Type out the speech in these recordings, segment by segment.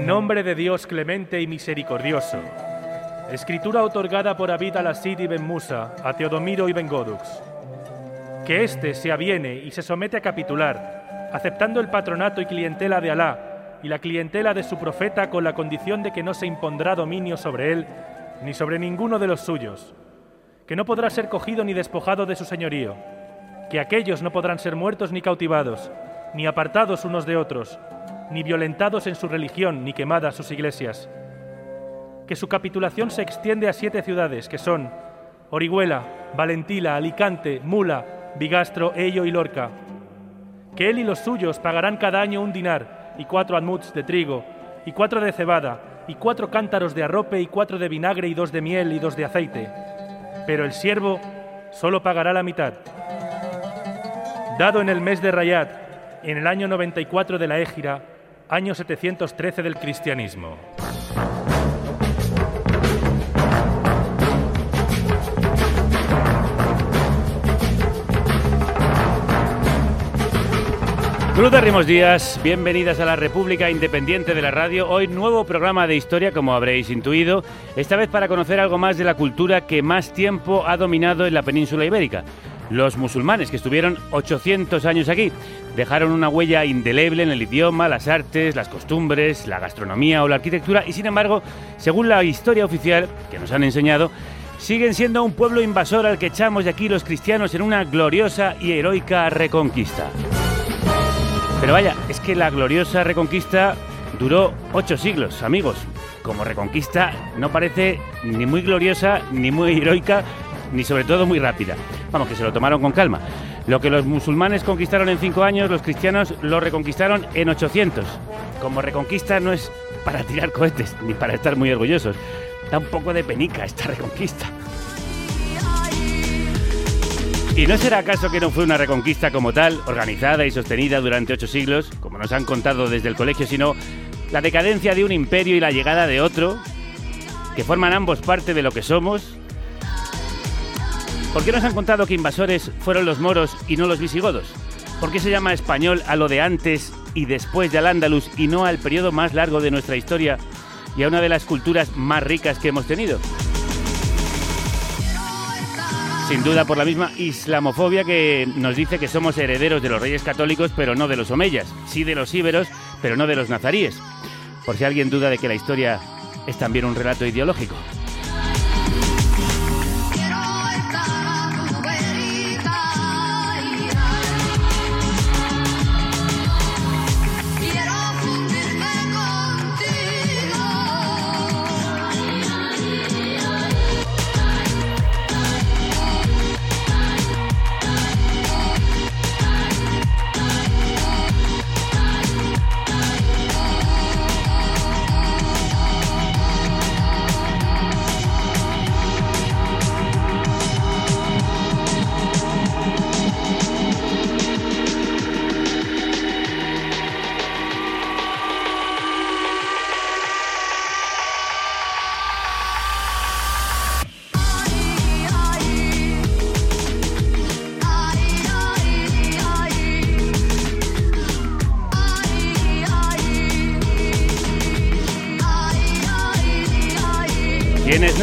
En nombre de Dios clemente y misericordioso. Escritura otorgada por Abid al-Asid Ben Musa a Teodomiro Ben Godux. Que éste se aviene y se somete a capitular, aceptando el patronato y clientela de Alá y la clientela de su profeta con la condición de que no se impondrá dominio sobre él ni sobre ninguno de los suyos, que no podrá ser cogido ni despojado de su señorío, que aquellos no podrán ser muertos ni cautivados, ni apartados unos de otros, ni violentados en su religión, ni quemadas sus iglesias. Que su capitulación se extiende a siete ciudades, que son Orihuela, Valentila, Alicante, Mula, Bigastro, Ello y Lorca. Que él y los suyos pagarán cada año un dinar y cuatro admuts de trigo, y cuatro de cebada, y cuatro cántaros de arrope, y cuatro de vinagre, y dos de miel, y dos de aceite. Pero el siervo solo pagará la mitad. Dado en el mes de Rayat, en el año 94 de la Égira, año 713 del cristianismo. Saludamos días, bienvenidas a la República Independiente de la Radio. Hoy nuevo programa de historia, como habréis intuido, esta vez para conocer algo más de la cultura que más tiempo ha dominado en la península ibérica. Los musulmanes, que estuvieron 800 años aquí, dejaron una huella indeleble en el idioma, las artes, las costumbres, la gastronomía o la arquitectura y sin embargo, según la historia oficial que nos han enseñado, siguen siendo un pueblo invasor al que echamos de aquí los cristianos en una gloriosa y heroica reconquista. Pero vaya, es que la gloriosa reconquista duró ocho siglos, amigos. Como reconquista no parece ni muy gloriosa, ni muy heroica, ni sobre todo muy rápida. Vamos, que se lo tomaron con calma. Lo que los musulmanes conquistaron en cinco años, los cristianos lo reconquistaron en 800. Como reconquista no es para tirar cohetes, ni para estar muy orgullosos. Da un poco de penica esta reconquista. ¿Y no será acaso que no fue una reconquista como tal, organizada y sostenida durante ocho siglos, como nos han contado desde el colegio, sino la decadencia de un imperio y la llegada de otro, que forman ambos parte de lo que somos? ¿Por qué nos han contado que invasores fueron los moros y no los visigodos? ¿Por qué se llama español a lo de antes y después de al Andalus y no al periodo más largo de nuestra historia y a una de las culturas más ricas que hemos tenido? Sin duda por la misma islamofobia que nos dice que somos herederos de los reyes católicos, pero no de los omeyas. Sí de los íberos, pero no de los nazaríes. Por si alguien duda de que la historia es también un relato ideológico.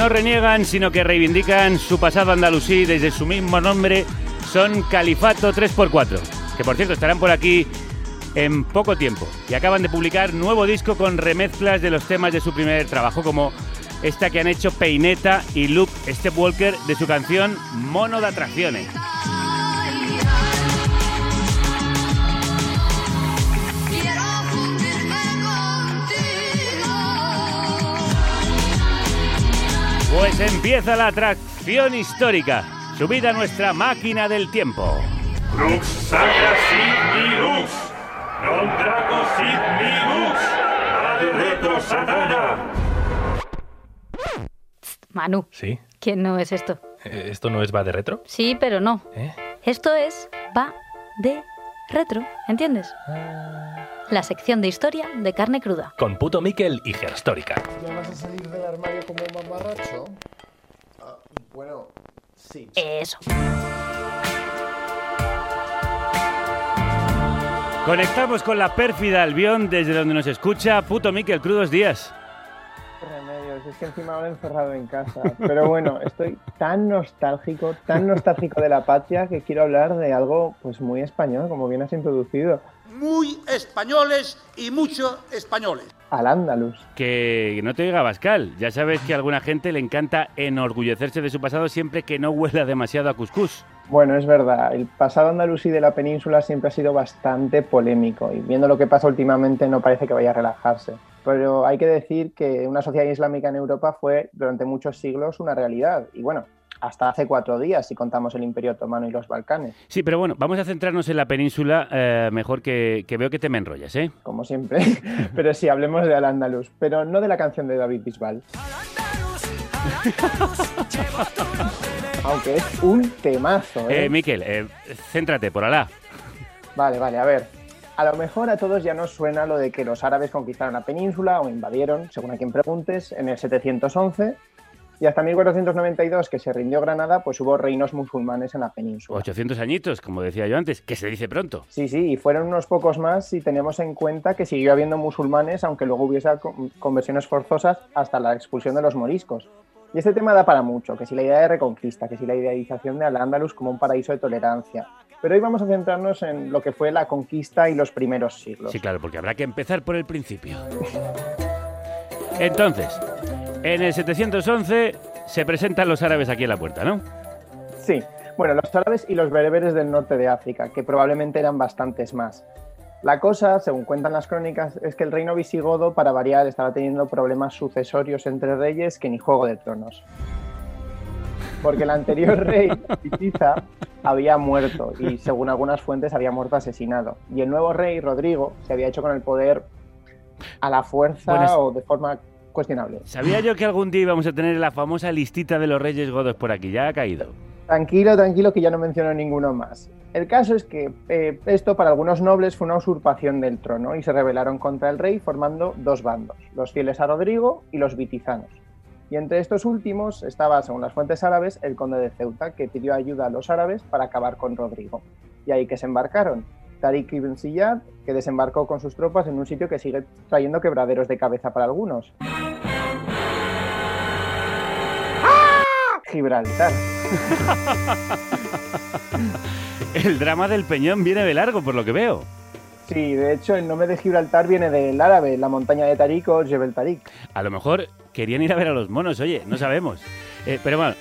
Reniegan, sino que reivindican su pasado andalusí desde su mismo nombre, son Califato 3x4, que por cierto estarán por aquí en poco tiempo y acaban de publicar nuevo disco con remezclas de los temas de su primer trabajo, como esta que han hecho Peineta y Luke Stepwalker de su canción Mono de Atracciones. Pues empieza la atracción histórica. Subida a nuestra máquina del tiempo. Lux sacra sit mi lux, non sit ad retro satana. Manu, ¿Sí? ¿quién no es esto? Eh, ¿Esto no es va de retro? Sí, pero no. ¿Eh? Esto es va de retro, ¿entiendes? La sección de historia de carne cruda. Con Puto Miquel y Gerstórica. ¿Ya vas a salir del armario como mamarracho? Ah, bueno, sí. Eso. Conectamos con la pérfida Albión desde donde nos escucha Puto Miquel Crudos Días. remedios, es que encima ahora encerrado en casa. Pero bueno, estoy tan nostálgico, tan nostálgico de la patria que quiero hablar de algo pues muy español, como bien has introducido. Muy españoles y mucho españoles. Al Andalus. Que no te diga Bascal. Ya sabes que a alguna gente le encanta enorgullecerse de su pasado siempre que no huela demasiado a cuscús. Bueno, es verdad, el pasado andalusí de la península siempre ha sido bastante polémico y viendo lo que pasa últimamente no parece que vaya a relajarse. Pero hay que decir que una sociedad islámica en Europa fue durante muchos siglos una realidad y bueno, hasta hace cuatro días si contamos el Imperio Otomano y los Balcanes. Sí, pero bueno, vamos a centrarnos en la península, eh, mejor que, que veo que te me enrollas, ¿eh? Como siempre, pero sí, hablemos de Al-Ándalus, pero no de la canción de David Bisbal. Aunque es un temazo, ¿eh? Eh, Miquel, eh, céntrate, por Alá. Vale, vale, a ver. A lo mejor a todos ya nos suena lo de que los árabes conquistaron la península o invadieron, según a quien preguntes, en el 711 y hasta 1492 que se rindió Granada, pues hubo reinos musulmanes en la península. 800 añitos, como decía yo antes, que se dice pronto. Sí, sí, y fueron unos pocos más si tenemos en cuenta que siguió habiendo musulmanes, aunque luego hubiese con- conversiones forzosas hasta la expulsión de los moriscos. Y este tema da para mucho, que si la idea de reconquista, que si la idealización de Al-Ándalus como un paraíso de tolerancia. Pero hoy vamos a centrarnos en lo que fue la conquista y los primeros siglos. Sí, claro, porque habrá que empezar por el principio. Entonces, en el 711 se presentan los árabes aquí en la puerta, ¿no? Sí, bueno, los árabes y los bereberes del norte de África, que probablemente eran bastantes más. La cosa, según cuentan las crónicas, es que el reino visigodo, para variar, estaba teniendo problemas sucesorios entre reyes que ni Juego de Tronos. Porque el anterior rey, Pitiza, había muerto y, según algunas fuentes, había muerto asesinado. Y el nuevo rey, Rodrigo, se había hecho con el poder a la fuerza Bueno, es- o de forma cuestionable. Sabía yo que algún día íbamos a tener la famosa listita de los reyes godos por aquí, ya ha caído. Tranquilo, tranquilo, que ya no menciono ninguno más. El caso es que eh, esto para algunos nobles fue una usurpación del trono y se rebelaron contra el rey formando dos bandos, los fieles a Rodrigo y los vitizanos. Y entre estos últimos estaba, según las fuentes árabes, el conde de Ceuta, que pidió ayuda a los árabes para acabar con Rodrigo. Y ahí que se embarcaron. Tariq ibn Ziyad, que desembarcó con sus tropas en un sitio que sigue trayendo quebraderos de cabeza para algunos. Gibraltar. El drama del Peñón viene de largo, por lo que veo. Sí, de hecho el nombre de Gibraltar viene del árabe, la montaña de Tarik o Jebel Tarik. A lo mejor querían ir a ver a los monos, oye, no sabemos. Eh, pero bueno,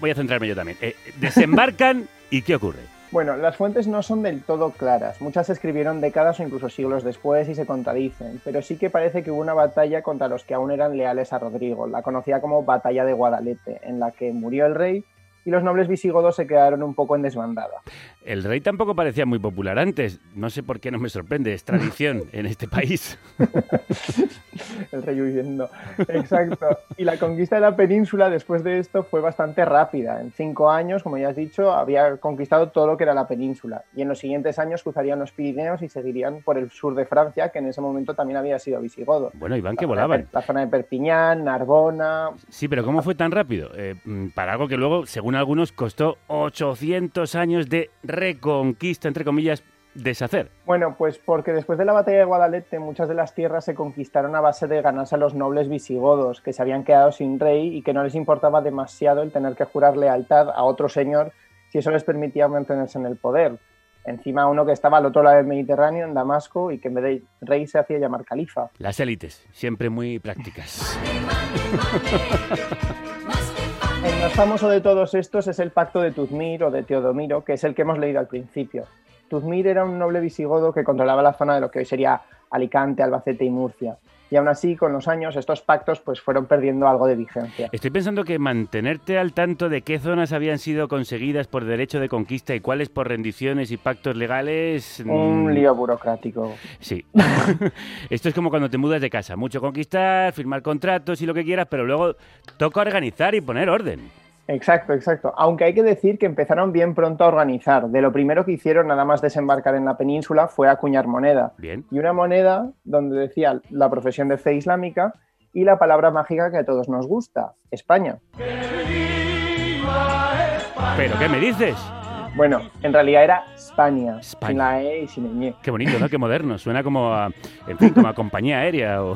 voy a centrarme yo también. Eh, desembarcan y ¿qué ocurre? Bueno, las fuentes no son del todo claras. Muchas se escribieron décadas o incluso siglos después y se contradicen, pero sí que parece que hubo una batalla contra los que aún eran leales a Rodrigo, la conocida como Batalla de Guadalete, en la que murió el rey y los nobles visigodos se quedaron un poco en desbandada. El rey tampoco parecía muy popular antes. No sé por qué no me sorprende, es tradición en este país. el rey huyendo. Exacto. Y la conquista de la península después de esto fue bastante rápida. En cinco años, como ya has dicho, había conquistado todo lo que era la península. Y en los siguientes años cruzarían los Pirineos y seguirían por el sur de Francia, que en ese momento también había sido visigodo. Bueno, Iván, que volaban. La zona de Perpiñán, Narbona. Sí, pero ¿cómo fue tan rápido? Eh, mm, para algo que luego, según algunos, costó 800 años de reconquista, entre comillas, deshacer. Bueno, pues porque después de la batalla de Guadalete muchas de las tierras se conquistaron a base de ganarse a los nobles visigodos, que se habían quedado sin rey y que no les importaba demasiado el tener que jurar lealtad a otro señor si eso les permitía mantenerse en el poder. Encima uno que estaba al otro lado del Mediterráneo, en Damasco, y que en vez de rey se hacía llamar califa. Las élites, siempre muy prácticas. El más famoso de todos estos es el pacto de Tuzmir o de Teodomiro, que es el que hemos leído al principio. Tuzmir era un noble visigodo que controlaba la zona de lo que hoy sería Alicante, Albacete y Murcia. Y aún así, con los años, estos pactos pues, fueron perdiendo algo de vigencia. Estoy pensando que mantenerte al tanto de qué zonas habían sido conseguidas por derecho de conquista y cuáles por rendiciones y pactos legales. mm, Un lío burocrático. Sí. Esto es como cuando te mudas de casa. Mucho conquistar, firmar contratos y lo que quieras, pero luego toca organizar y poner orden. Exacto, exacto. Aunque hay que decir que empezaron bien pronto a organizar. De lo primero que hicieron, nada más desembarcar en la península, fue acuñar moneda. Bien. Y una moneda donde decía la profesión de fe islámica y la palabra mágica que a todos nos gusta, España. ¿Pero qué me dices? Bueno, en realidad era España, España. sin la E y sin el ñe. Qué bonito, ¿no? Qué moderno. Suena como a, en fin, como a compañía aérea o,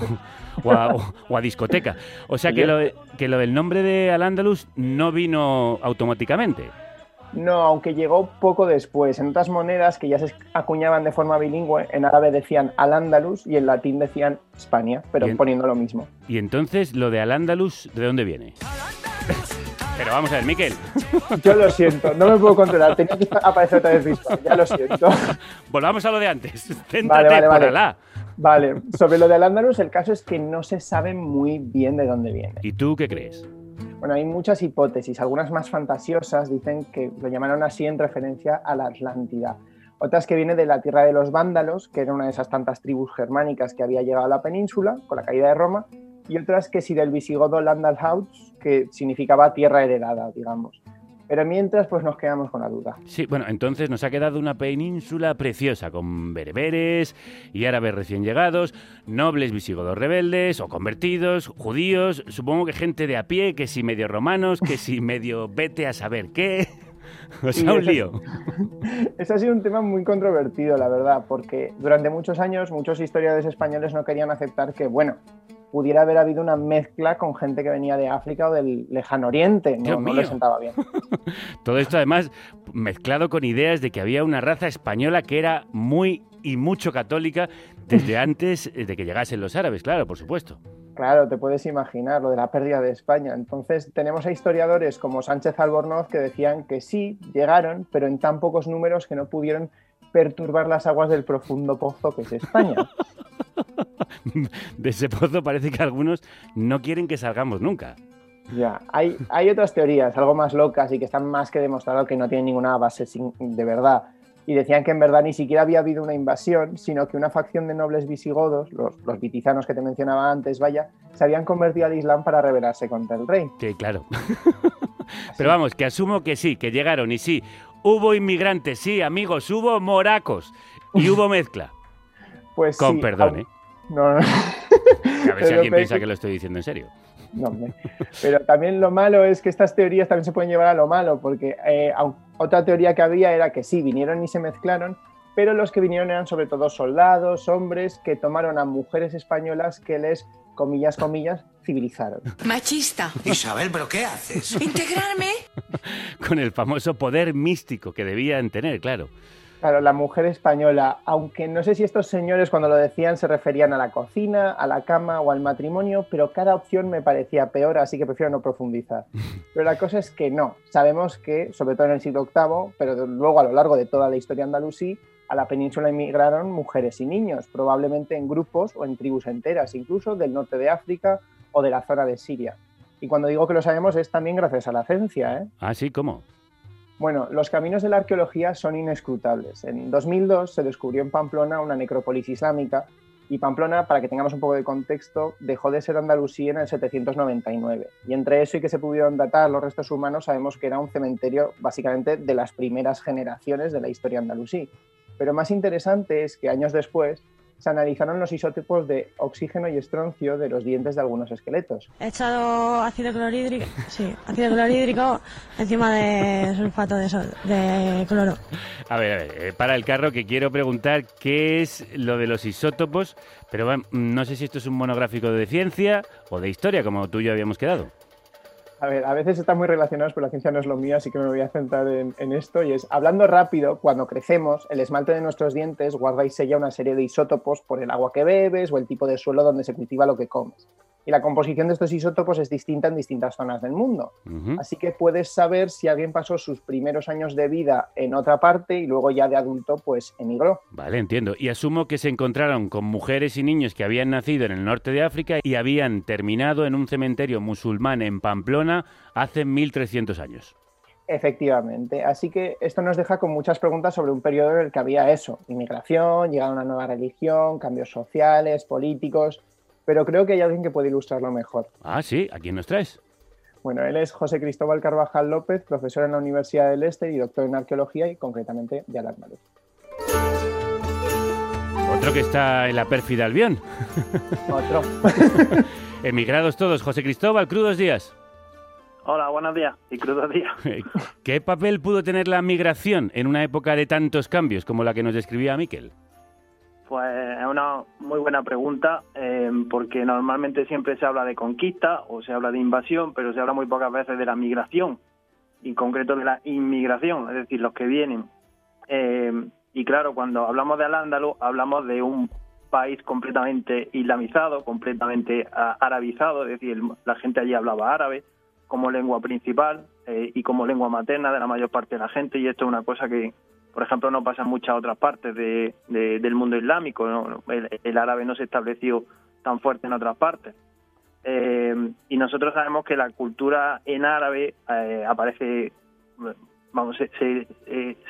o a, o- o a discoteca. O sea que lo, que lo del nombre de Al-Ándalus no vino automáticamente. No, aunque llegó poco después. En otras monedas que ya se acuñaban de forma bilingüe, en árabe decían Al-Ándalus y en latín decían España, pero poniendo lo mismo. Y entonces, lo de Al-Ándalus, ¿de dónde viene? Pero vamos a ver, Miquel, Yo lo siento, no me puedo controlar, tenía que aparecer otra vez Bisbal, ya lo siento. volvamos a lo de antes. Céntrate Vale, vale, vale. Vale, sobre lo del Al-Ándalus, el caso es que no se sabe muy bien de dónde viene. ¿Y tú qué crees? Bueno, hay muchas hipótesis, algunas más fantasiosas dicen que lo llamaron así en referencia a la Atlántida. Otras que viene de la tierra de los vándalos, que era una de esas tantas tribus germánicas que había llegado a la península con la caída de Roma, y otras que sí del visigodo Landalhaut, que significaba tierra heredada, digamos. Pero mientras, pues nos quedamos con la duda. Sí, bueno, entonces nos ha quedado una península preciosa, con bereberes y árabes recién llegados, nobles visigodos rebeldes o convertidos, judíos, supongo que gente de a pie, que si medio romanos, que si medio vete a saber qué. O sea, un lío. Este ha sido un tema muy controvertido, la verdad, porque durante muchos años muchos historiadores españoles no querían aceptar que, bueno, pudiera haber habido una mezcla con gente que venía de África o del lejano oriente. No, no les sentaba bien. Todo esto además mezclado con ideas de que había una raza española que era muy y mucho católica desde antes de que llegasen los árabes, claro, por supuesto. Claro, te puedes imaginar lo de la pérdida de España. Entonces, tenemos a historiadores como Sánchez Albornoz que decían que sí, llegaron, pero en tan pocos números que no pudieron perturbar las aguas del profundo pozo que es España. De ese pozo parece que algunos no quieren que salgamos nunca. Ya, hay, hay otras teorías, algo más locas y que están más que demostrado que no tienen ninguna base sin- de verdad. Y decían que en verdad ni siquiera había habido una invasión, sino que una facción de nobles visigodos, los, los vitizanos que te mencionaba antes, vaya, se habían convertido al Islam para rebelarse contra el rey. Sí, claro. Pero vamos, que asumo que sí, que llegaron y sí, hubo inmigrantes, sí, amigos, hubo moracos y hubo mezcla. Pues Con sí, perdón, au- ¿eh? No, no. A ver si alguien piensa que lo estoy diciendo en serio. No. Pero también lo malo es que estas teorías también se pueden llevar a lo malo, porque eh, otra teoría que había era que sí, vinieron y se mezclaron, pero los que vinieron eran sobre todo soldados, hombres, que tomaron a mujeres españolas que les, comillas, comillas, civilizaron. Machista. Isabel, ¿pero qué haces? Integrarme. Con el famoso poder místico que debían tener, claro. Claro, la mujer española, aunque no sé si estos señores cuando lo decían se referían a la cocina, a la cama o al matrimonio, pero cada opción me parecía peor, así que prefiero no profundizar. Pero la cosa es que no. Sabemos que, sobre todo en el siglo VIII, pero luego a lo largo de toda la historia andalusí, a la península emigraron mujeres y niños, probablemente en grupos o en tribus enteras, incluso del norte de África o de la zona de Siria. Y cuando digo que lo sabemos es también gracias a la ciencia, ¿eh? Ah, sí, ¿cómo? Bueno, los caminos de la arqueología son inescrutables. En 2002 se descubrió en Pamplona una necrópolis islámica y Pamplona, para que tengamos un poco de contexto, dejó de ser Andalusí en el 799. Y entre eso y que se pudieron datar los restos humanos, sabemos que era un cementerio básicamente de las primeras generaciones de la historia andalusí. Pero más interesante es que años después se analizaron los isótopos de oxígeno y estroncio de los dientes de algunos esqueletos. He echado ácido clorhídrico, sí, ácido clorhídrico encima de sulfato de, sol- de cloro. A ver, a ver, eh, para el carro que quiero preguntar qué es lo de los isótopos, pero no sé si esto es un monográfico de ciencia o de historia, como tú y yo habíamos quedado. A ver, a veces están muy relacionados, pero la ciencia no es lo mío, así que me voy a centrar en, en esto. Y es, hablando rápido, cuando crecemos, el esmalte de nuestros dientes guarda y sella una serie de isótopos por el agua que bebes o el tipo de suelo donde se cultiva lo que comes. Y la composición de estos isótopos es distinta en distintas zonas del mundo. Así que puedes saber si alguien pasó sus primeros años de vida en otra parte y luego ya de adulto, pues emigró. Vale, entiendo. Y asumo que se encontraron con mujeres y niños que habían nacido en el norte de África y habían terminado en un cementerio musulmán en Pamplona hace 1300 años. Efectivamente. Así que esto nos deja con muchas preguntas sobre un periodo en el que había eso, inmigración, llegada a una nueva religión, cambios sociales, políticos, pero creo que hay alguien que puede ilustrarlo mejor. Ah, sí, ¿a quién nos traes? Bueno, él es José Cristóbal Carvajal López, profesor en la Universidad del Este y doctor en arqueología y concretamente de Al-Andalus. Otro que está en la pérfida Albión. Otro. Emigrados todos. José Cristóbal, crudos días. Hola, buenos días y crudos días. ¿Qué papel pudo tener la migración en una época de tantos cambios como la que nos describía Miquel? Pues es una muy buena pregunta, eh, porque normalmente siempre se habla de conquista o se habla de invasión, pero se habla muy pocas veces de la migración, en concreto de la inmigración, es decir, los que vienen. Eh, y claro, cuando hablamos de Al-Ándalus, hablamos de un país completamente islamizado, completamente arabizado, es decir, la gente allí hablaba árabe como lengua principal eh, y como lengua materna de la mayor parte de la gente, y esto es una cosa que, por ejemplo, no pasa en muchas otras partes de, del mundo islámico. El, árabe no se estableció tan fuerte en otras partes. Eh, y nosotros sabemos que la cultura en árabe eh, aparece, vamos, se,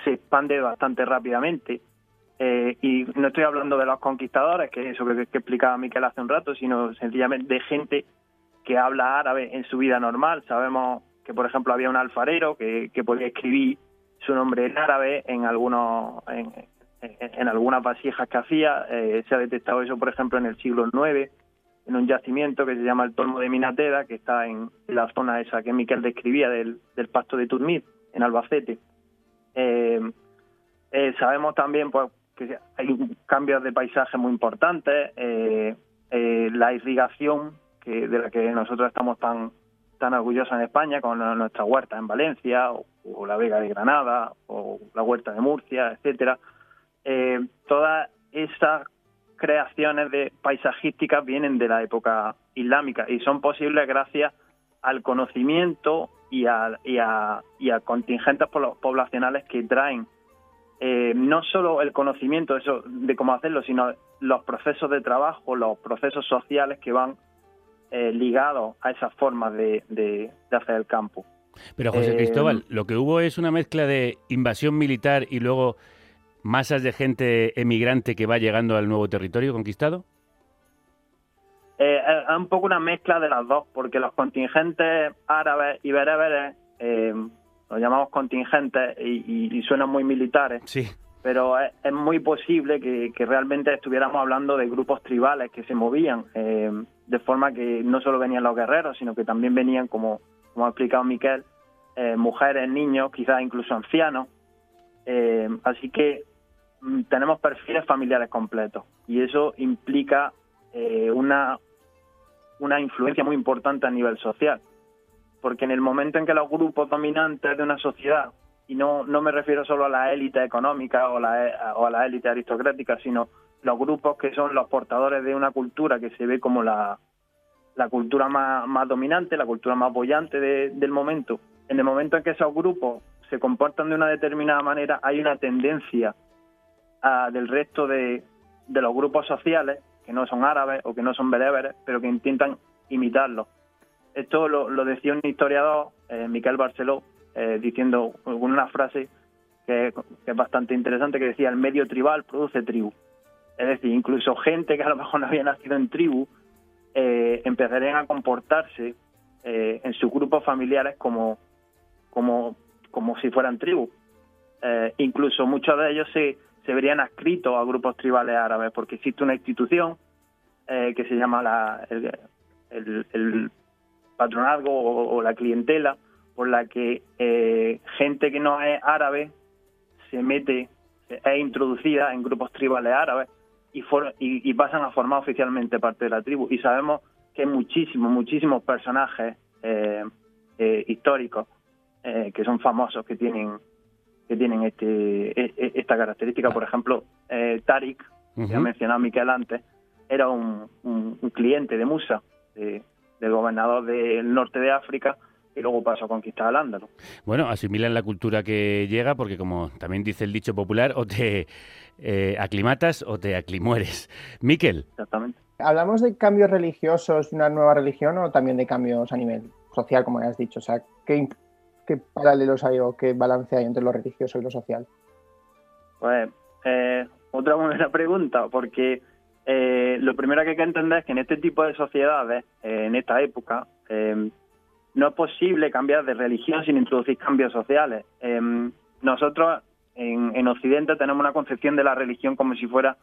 se, expande bastante rápidamente. y no estoy hablando de los conquistadores, que es eso que, que explicaba Miquel hace un rato, sino sencillamente de gente que habla árabe en su vida normal. Sabemos que, por ejemplo, había un alfarero que, podía escribir su nombre en árabe en algunos en, en, algunas vasijas que hacía. Eh, se ha detectado eso, por ejemplo, en el siglo IX, en un yacimiento que se llama el Tolmo de Minateda, que está en la zona esa que Miquel describía del, del pasto de Turmid, en Albacete. Eh, eh, sabemos también pues, que hay cambios de paisaje muy importantes. la irrigación que de la que nosotros estamos tan tan orgullosos en España, con nuestra huerta en Valencia, o, la Vega de Granada, o la huerta de Murcia, etcétera. Eh, todas esas creaciones de paisajísticas vienen de la época islámica y son posibles gracias al conocimiento y a, y a, y a contingentes poblacionales que traen eh, no solo el conocimiento eso, de cómo hacerlo, sino los procesos de trabajo, los procesos sociales que van eh, ligado a esas formas de, de, hacer el campo. Pero José Cristóbal, eh, lo que hubo es una mezcla de invasión militar y luego masas de gente emigrante que va llegando al nuevo territorio conquistado. Eh, es un poco una mezcla de las dos, porque los contingentes árabes y bereberes, eh, los llamamos contingentes y, y, suenan muy militares, sí. Pero es, muy posible que, realmente estuviéramos hablando de grupos tribales que se movían. Eh, de forma que no solo venían los guerreros, sino que también venían, como, como ha explicado Miquel, eh, mujeres, niños, quizás incluso ancianos. Eh, así que mm, tenemos perfiles familiares completos y eso implica eh, una, una influencia muy importante a nivel social. Porque en el momento en que los grupos dominantes de una sociedad, y no, no me refiero solo a la élite económica o, a la élite aristocrática, sino los grupos que son los portadores de una cultura que se ve como la, la cultura más, más dominante, la cultura más apoyante del momento. En el momento en que esos grupos se comportan de una determinada manera, hay una tendencia del resto de, de, los grupos sociales, que no son árabes o que no son bereberes, pero que intentan imitarlo. Esto lo, decía un historiador, eh, Miquel Barceló, eh, diciendo una frase que, es bastante interesante, que decía, el medio tribal produce tribu. Es decir, incluso gente que a lo mejor no había nacido en tribu eh, empezarían a comportarse eh, en sus grupos familiares como, como, como si fueran tribus. Eh, incluso muchos de ellos se, se verían adscritos a grupos tribales árabes, porque existe una institución que se llama la, el, el, patronazgo o, la clientela, por la que gente que no es árabe se mete, es introducida en grupos tribales árabes y, y, pasan a formar oficialmente parte de la tribu. Y sabemos que hay muchísimos, muchísimos personajes eh, eh, históricos eh, que son famosos, que tienen que tienen este, e, e, esta característica. Por ejemplo, eh, Tariq, que ha mencionado Miquel antes, era un, un, cliente de Musa, del gobernador del norte de África, y luego pasó a conquistar al Ándalo. Bueno, asimilan la cultura que llega, porque como también dice el dicho popular, o te eh, aclimatas o te aclimueres. Miquel. Exactamente. ¿Hablamos de cambios religiosos, de una nueva religión o también de cambios a nivel social, como has dicho? O sea, ¿qué, paralelos hay o qué balance hay entre lo religioso y lo social? Pues eh, otra buena pregunta, porque eh, lo primero que hay que entender es que en este tipo de sociedades, en esta época, no es posible cambiar de religión sin introducir cambios sociales. nosotros en, Occidente tenemos una concepción de la religión como si fuera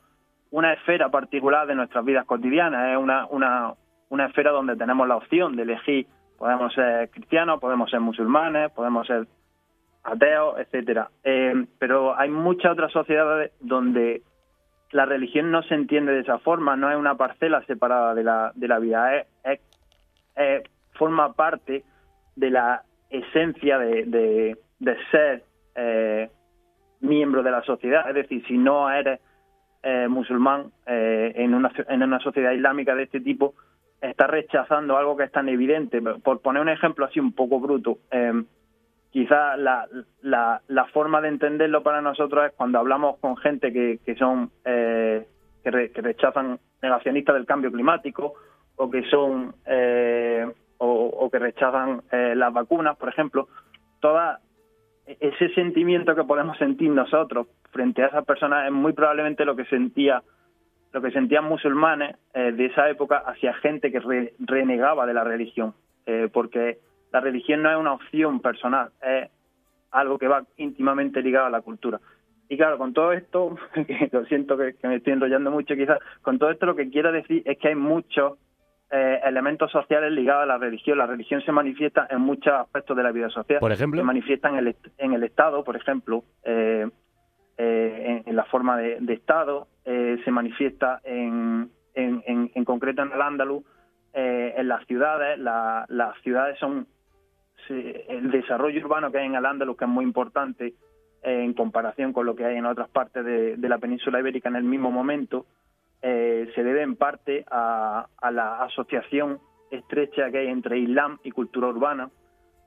una esfera particular de nuestras vidas cotidianas, es una, una, una esfera donde tenemos la opción de elegir Podemos ser cristianos, podemos ser musulmanes, podemos ser ateos, etcétera. Eh, pero hay muchas otras sociedades donde la religión no se entiende de esa forma, no es una parcela separada de la, de la vida, es, forma parte de la esencia de, de, ser eh, miembro de la sociedad. Es decir, si no eres eh, musulmán eh, en, una, en una sociedad islámica de este tipo, estás rechazando algo que es tan evidente. Por poner un ejemplo así un poco bruto, eh, quizás la, la, la, forma de entenderlo para nosotros es cuando hablamos con gente que, que son eh, que, rechazan negacionistas del cambio climático o que son eh, o, que rechazan eh, las vacunas, por ejemplo, toda ese sentimiento que podemos sentir nosotros frente a esas personas es muy probablemente lo que sentía lo que sentían musulmanes de esa época hacia gente que renegaba de la religión, porque la religión no es una opción personal, es algo que va íntimamente ligado a la cultura. Y claro, con todo esto, que lo siento que, me estoy enrollando mucho quizás, con todo esto lo que quiero decir es que hay muchos eh, elementos sociales ligados a la religión. La religión se manifiesta en muchos aspectos de la vida social. Por ejemplo. Se manifiesta en el, en el Estado, por ejemplo, eh, eh, en, la forma de, Estado, se manifiesta en, en, en, concreto en el Andaluz, en las ciudades. las ciudades son el desarrollo urbano que hay en Al-Ándalus, que es muy importante eh, en comparación con lo que hay en otras partes de, la península ibérica en el mismo momento, eh, se debe en parte a, la asociación estrecha que hay entre Islam y cultura urbana,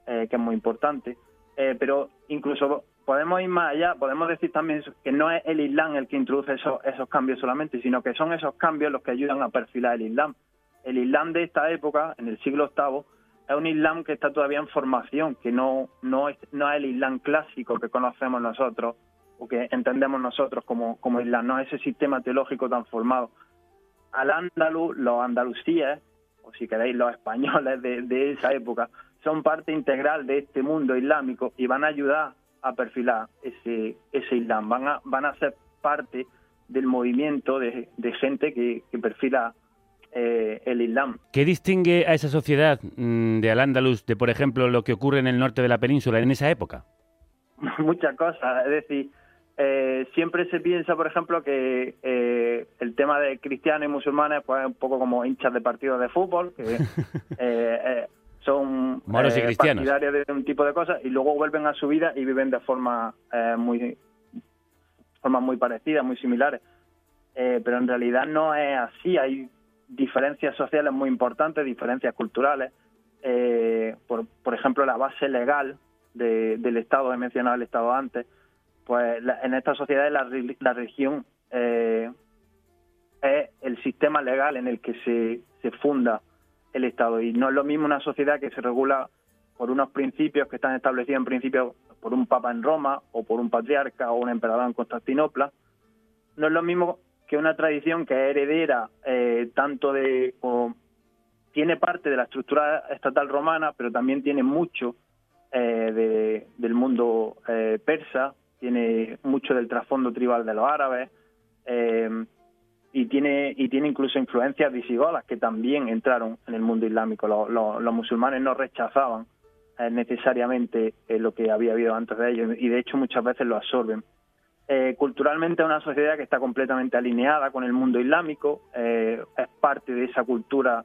eh, que es muy importante. pero incluso podemos ir más allá, podemos decir también que no es el Islam el que introduce esos, esos cambios solamente, sino que son esos cambios los que ayudan a perfilar el Islam. El Islam de esta época, en el siglo VIII, es un Islam que está todavía en formación, que no, no, es, no es el Islam clásico que conocemos nosotros o que entendemos nosotros como, como Islam, no es ese sistema teológico tan formado. Al andaluz, los andalucíes, o si queréis los españoles de, de esa época, son parte integral de este mundo islámico y van a ayudar a perfilar ese, ese Islam, van a, van a ser parte del movimiento de, de gente que, que perfila eh, el Islam. ¿Qué distingue a esa sociedad mm, de Al-Ándalus de, por ejemplo, lo que ocurre en el norte de la península en esa época? Muchas cosas, es decir, eh, siempre se piensa, por ejemplo, que eh, el tema de cristianos y musulmanes pues, es un poco como hinchas de partidos de fútbol, que son Moros y cristianos. partidarios de un tipo de cosas y luego vuelven a su vida y viven de forma muy formas muy parecidas, muy similares. pero en realidad no es así, hay diferencias sociales muy importantes, diferencias culturales. Eh, por, por, ejemplo, la base legal del Estado, he mencionado el Estado antes, pues en esta sociedad la, la religión eh, es el sistema legal en el que se, se funda el Estado. Y no es lo mismo una sociedad que se regula por unos principios que están establecidos en principio por un papa en Roma o por un patriarca o un emperador en Constantinopla. No es lo mismo que una tradición que es heredera eh, tanto de tiene parte de la estructura estatal romana, pero también tiene mucho eh, del mundo eh, persa, tiene mucho del trasfondo tribal de los árabes y tiene y tiene incluso influencias visigodas que también entraron en el mundo islámico. los musulmanes no rechazaban necesariamente lo que había habido antes de ellos y de hecho muchas veces lo absorben. Eh, culturalmente es una sociedad que está completamente alineada con el mundo islámico, eh, es parte de esa cultura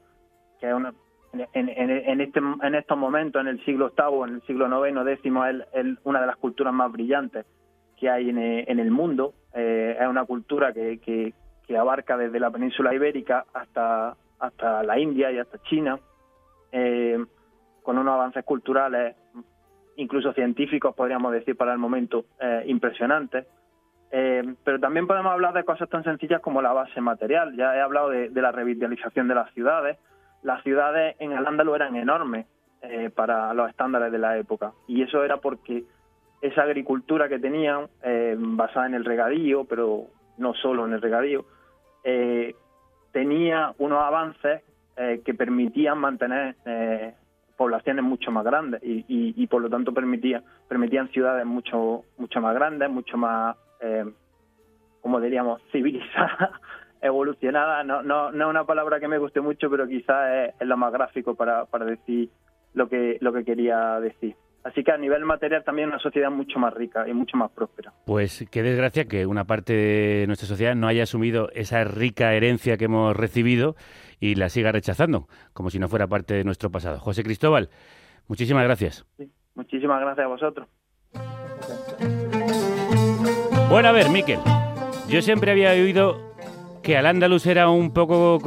que una, en, en, este, en estos momentos, en el siglo VIII, en el siglo IX, décimo, es, una de las culturas más brillantes que hay en, el mundo. Eh, es una cultura que, abarca desde la península ibérica hasta, hasta la India y hasta China, con unos avances culturales, incluso científicos, podríamos decir, para el momento, impresionantes. Eh, pero también podemos hablar de cosas tan sencillas como la base material. Ya he hablado de, la revitalización de las ciudades. Las ciudades en Ándalo eran enormes eh, para los estándares de la época. Y eso era porque esa agricultura que tenían, eh, basada en el regadío, pero no solo en el regadío, tenía unos avances que permitían mantener poblaciones mucho más grandes y, por lo tanto permitía, permitían ciudades mucho, mucho más grandes, mucho más eh, como diríamos, civilizada, evolucionada, no, no, no es una palabra que me guste mucho, pero quizás es, lo más gráfico para, para decir lo que, lo que quería decir. Así que a nivel material también una sociedad mucho más rica y mucho más próspera. Pues qué desgracia que una parte de nuestra sociedad no haya asumido esa rica herencia que hemos recibido y la siga rechazando, como si no fuera parte de nuestro pasado. José Cristóbal, muchísimas gracias. muchísimas gracias a vosotros. Bueno, a ver, Miquel, yo siempre había oído que al Andalus era un poco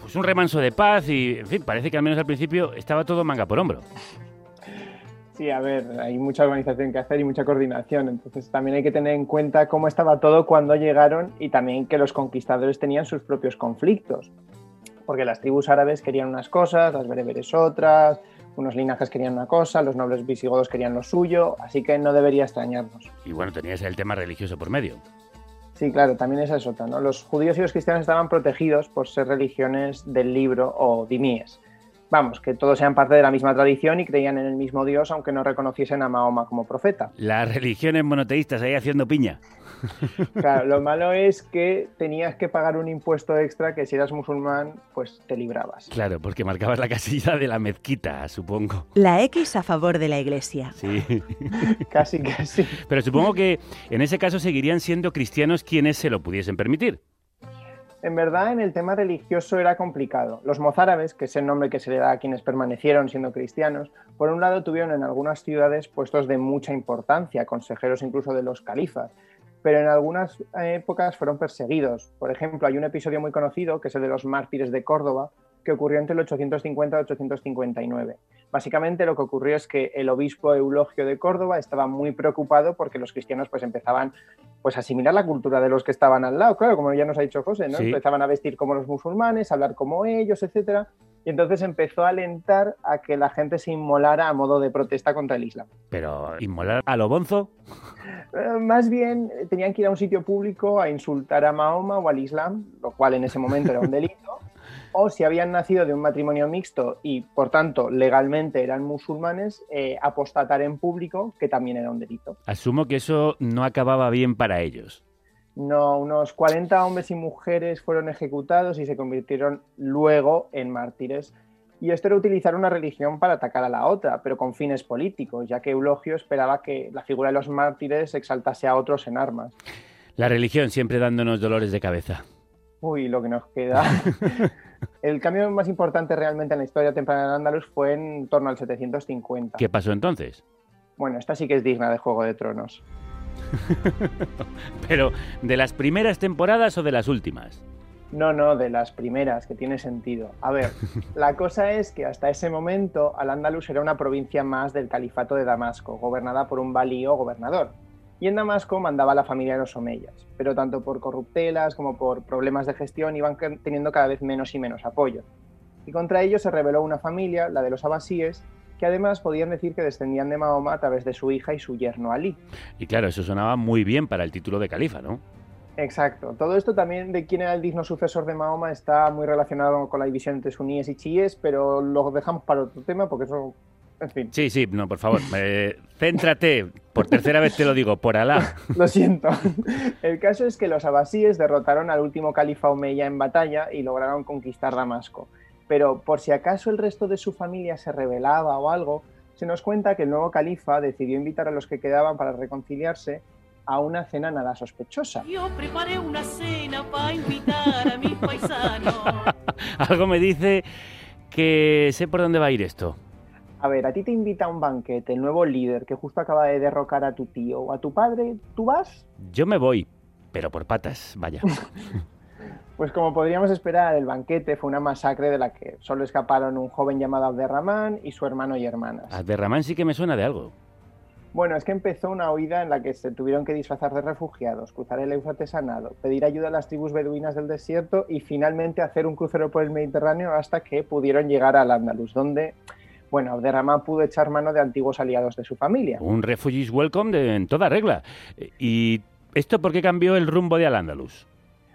pues un remanso de paz y, en fin, parece que al menos al principio estaba todo manga por hombro. Sí, a ver, hay mucha organización que hacer y mucha coordinación, entonces también hay que tener en cuenta cómo estaba todo cuando llegaron y también que los conquistadores tenían sus propios conflictos, porque las tribus árabes querían unas cosas, las bereberes otras, unos linajes querían una cosa, los nobles visigodos querían lo suyo, así que no debería extrañarnos. Y bueno, tenías el tema religioso por medio. Sí, claro, también esa es otra, ¿no? Los judíos y los cristianos estaban protegidos por ser religiones del libro o dimíes vamos, que todos sean parte de la misma tradición y creían en el mismo Dios, aunque no reconociesen a Mahoma como profeta. Las religiones monoteístas ahí haciendo piña. Claro, lo malo es que tenías que pagar un impuesto extra que si eras musulmán, pues te librabas. Claro, porque marcabas la casilla de la mezquita, supongo. La X a favor de la iglesia. Sí. casi, casi. Pero supongo que en ese caso seguirían siendo cristianos quienes se lo pudiesen permitir. En verdad, en el tema religioso era complicado. Los mozárabes, que es el nombre que se le da a quienes permanecieron siendo cristianos, por un lado tuvieron en algunas ciudades puestos de mucha importancia, consejeros incluso de los califas, pero en algunas épocas fueron perseguidos. Por ejemplo, hay un episodio muy conocido, que es el de los mártires de Córdoba, que ocurrió entre el 850 y 859. Básicamente lo que ocurrió es que el obispo Eulogio de Córdoba estaba muy preocupado porque los cristianos pues empezaban pues a asimilar la cultura de los que estaban al lado, claro, como ya nos ha dicho José, ¿no? Empezaban a vestir como los musulmanes, a hablar como ellos, etcétera, y entonces empezó a alentar a que la gente se inmolara a modo de protesta contra el Islam. Pero inmolar a lo bonzo? Eh, más bien tenían que ir a un sitio público a insultar a Mahoma o al Islam, lo cual en ese momento era un delito o si habían nacido de un matrimonio mixto y por tanto legalmente eran musulmanes, eh, apostatar en público, que también era un delito. Asumo que eso no acababa bien para ellos. No, unos 40 hombres y mujeres fueron ejecutados y se convirtieron luego en mártires. Y esto era utilizar una religión para atacar a la otra, pero con fines políticos, ya que Eulogio esperaba que la figura de los mártires exaltase a otros en armas. La religión siempre dándonos dolores de cabeza. Uy, lo que nos queda. El cambio más importante realmente en la historia temprana de Andalus fue en torno al 750. ¿Qué pasó entonces? Bueno, esta sí que es digna de Juego de Tronos. Pero, ¿de las primeras temporadas o de las últimas? No, no, de las primeras, que tiene sentido. A ver, la cosa es que hasta ese momento Al-Ándalus era una provincia más del califato de Damasco, gobernada por un valí o gobernador y en Damasco mandaba la familia de los omeyas, pero tanto por corruptelas como por problemas de gestión iban teniendo cada vez menos y menos apoyo. Y contra ellos se rebeló una familia, la de los abasíes, que además podían decir que descendían de Mahoma a través de su hija y su yerno Ali. Y claro, eso sonaba muy bien para el título de califa, ¿no? Exacto. Todo esto también de quién era el digno sucesor de Mahoma está muy relacionado con la división entre suníes y chiíes, pero lo dejamos para otro tema porque eso Sí, sí, no, por favor, céntrate, por tercera vez te lo digo, por Alá. Lo siento. El caso es que los abasíes derrotaron al último califa Omeya en batalla y lograron conquistar Damasco. Pero por si acaso el resto de su familia se rebelaba o algo, se nos cuenta que el nuevo califa decidió invitar a los que quedaban para reconciliarse a una cena nada sospechosa. Yo preparé una cena para invitar a mis paisanos. Algo me dice que sé por dónde va a ir esto. A ver, a ti te invita a un banquete el nuevo líder que justo acaba de derrocar a tu tío o a tu padre, ¿tú vas? Yo me voy, pero por patas, vaya. pues como podríamos esperar, el banquete fue una masacre de la que solo escaparon un joven llamado Abderramán y su hermano y hermanas. Abderramán sí que me suena de algo. Bueno, es que empezó una huida en la que se tuvieron que disfrazar de refugiados, cruzar el Éufrates a nado, pedir ayuda a las tribus beduinas del desierto y finalmente hacer un crucero por el Mediterráneo hasta que pudieron llegar al Andalus, donde bueno, Abderramán pudo echar mano de antiguos aliados de su familia. Un refugees welcome de, en toda regla. ¿Y esto por qué cambió el rumbo de Al-Ándalus?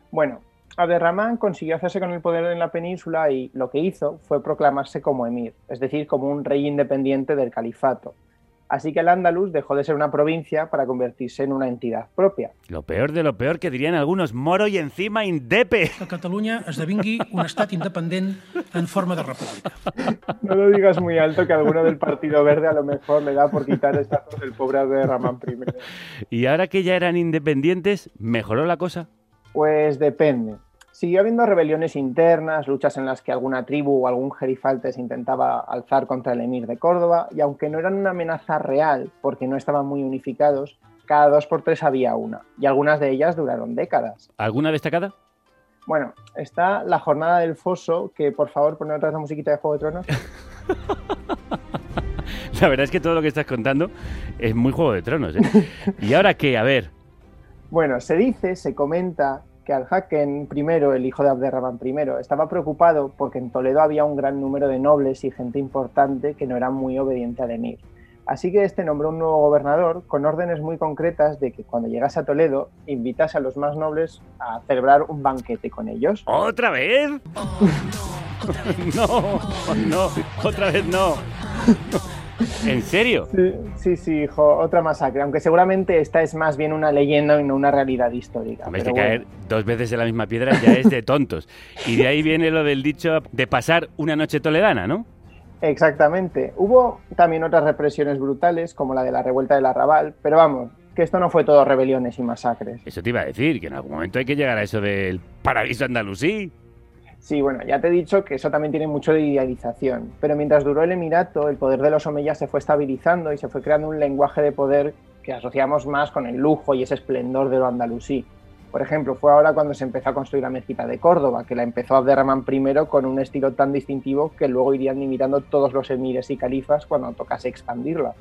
Bueno, Abderramán consiguió hacerse con el poder en la península y lo que hizo fue proclamarse como emir, es decir, como un rey independiente del califato. Así que el Andalus dejó de ser una provincia para convertirse en una entidad propia. Lo peor de lo peor que dirían algunos, moro y encima indepe. Que Catalunya esdevingui un estat independent en forma de república. No lo digas muy alto que alguno del Partido Verde a lo mejor le da por quitar estatuas del pobre Abderramán I. Y ahora que ya eran independientes, ¿mejoró la cosa? Pues depende. Siguió habiendo rebeliones internas, luchas en las que alguna tribu o algún gerifalte se intentaba alzar contra el emir de Córdoba, y aunque no eran una amenaza real, porque no estaban muy unificados, cada dos por tres había una, y algunas de ellas duraron décadas. ¿Alguna destacada? Bueno, está la jornada del foso, que por favor pone otra vez la musiquita de Juego de Tronos. La verdad es que todo lo que estás contando es muy Juego de Tronos. ¿eh? ¿Y ahora qué? A ver. Bueno, se dice, se comenta que Al-Haken I, el hijo de Abderramán I, estaba preocupado porque en Toledo había un gran número de nobles y gente importante que no eran muy obediente al emir. Así que este nombró un nuevo gobernador con órdenes muy concretas de que cuando llegase a Toledo invitase a los más nobles a celebrar un banquete con ellos. ¿Otra vez? no, no, otra vez no. ¿En serio? Sí, sí, sí, hijo, otra masacre, aunque seguramente esta es más bien una leyenda y no una realidad histórica. Hombre, es pero que bueno. caer dos veces en la misma piedra ya es de tontos. Y de ahí viene lo del dicho de pasar una noche toledana, ¿no? Exactamente. Hubo también otras represiones brutales, como la de la revuelta del Arrabal, pero vamos, que esto no fue todo rebeliones y masacres. Eso te iba a decir, que en algún momento hay que llegar a eso del paraíso andalusí. Sí, bueno, ya te he dicho que eso también tiene mucho de idealización, pero mientras duró el Emirato, el poder de los omeyas se fue estabilizando y se fue creando un lenguaje de poder que asociamos más con el lujo y ese esplendor de lo andalusí. Por ejemplo, fue ahora cuando se empezó a construir la mezquita de Córdoba, que la empezó Abderramán I con un estilo tan distintivo que luego irían imitando todos los emires y califas cuando tocase expandirla.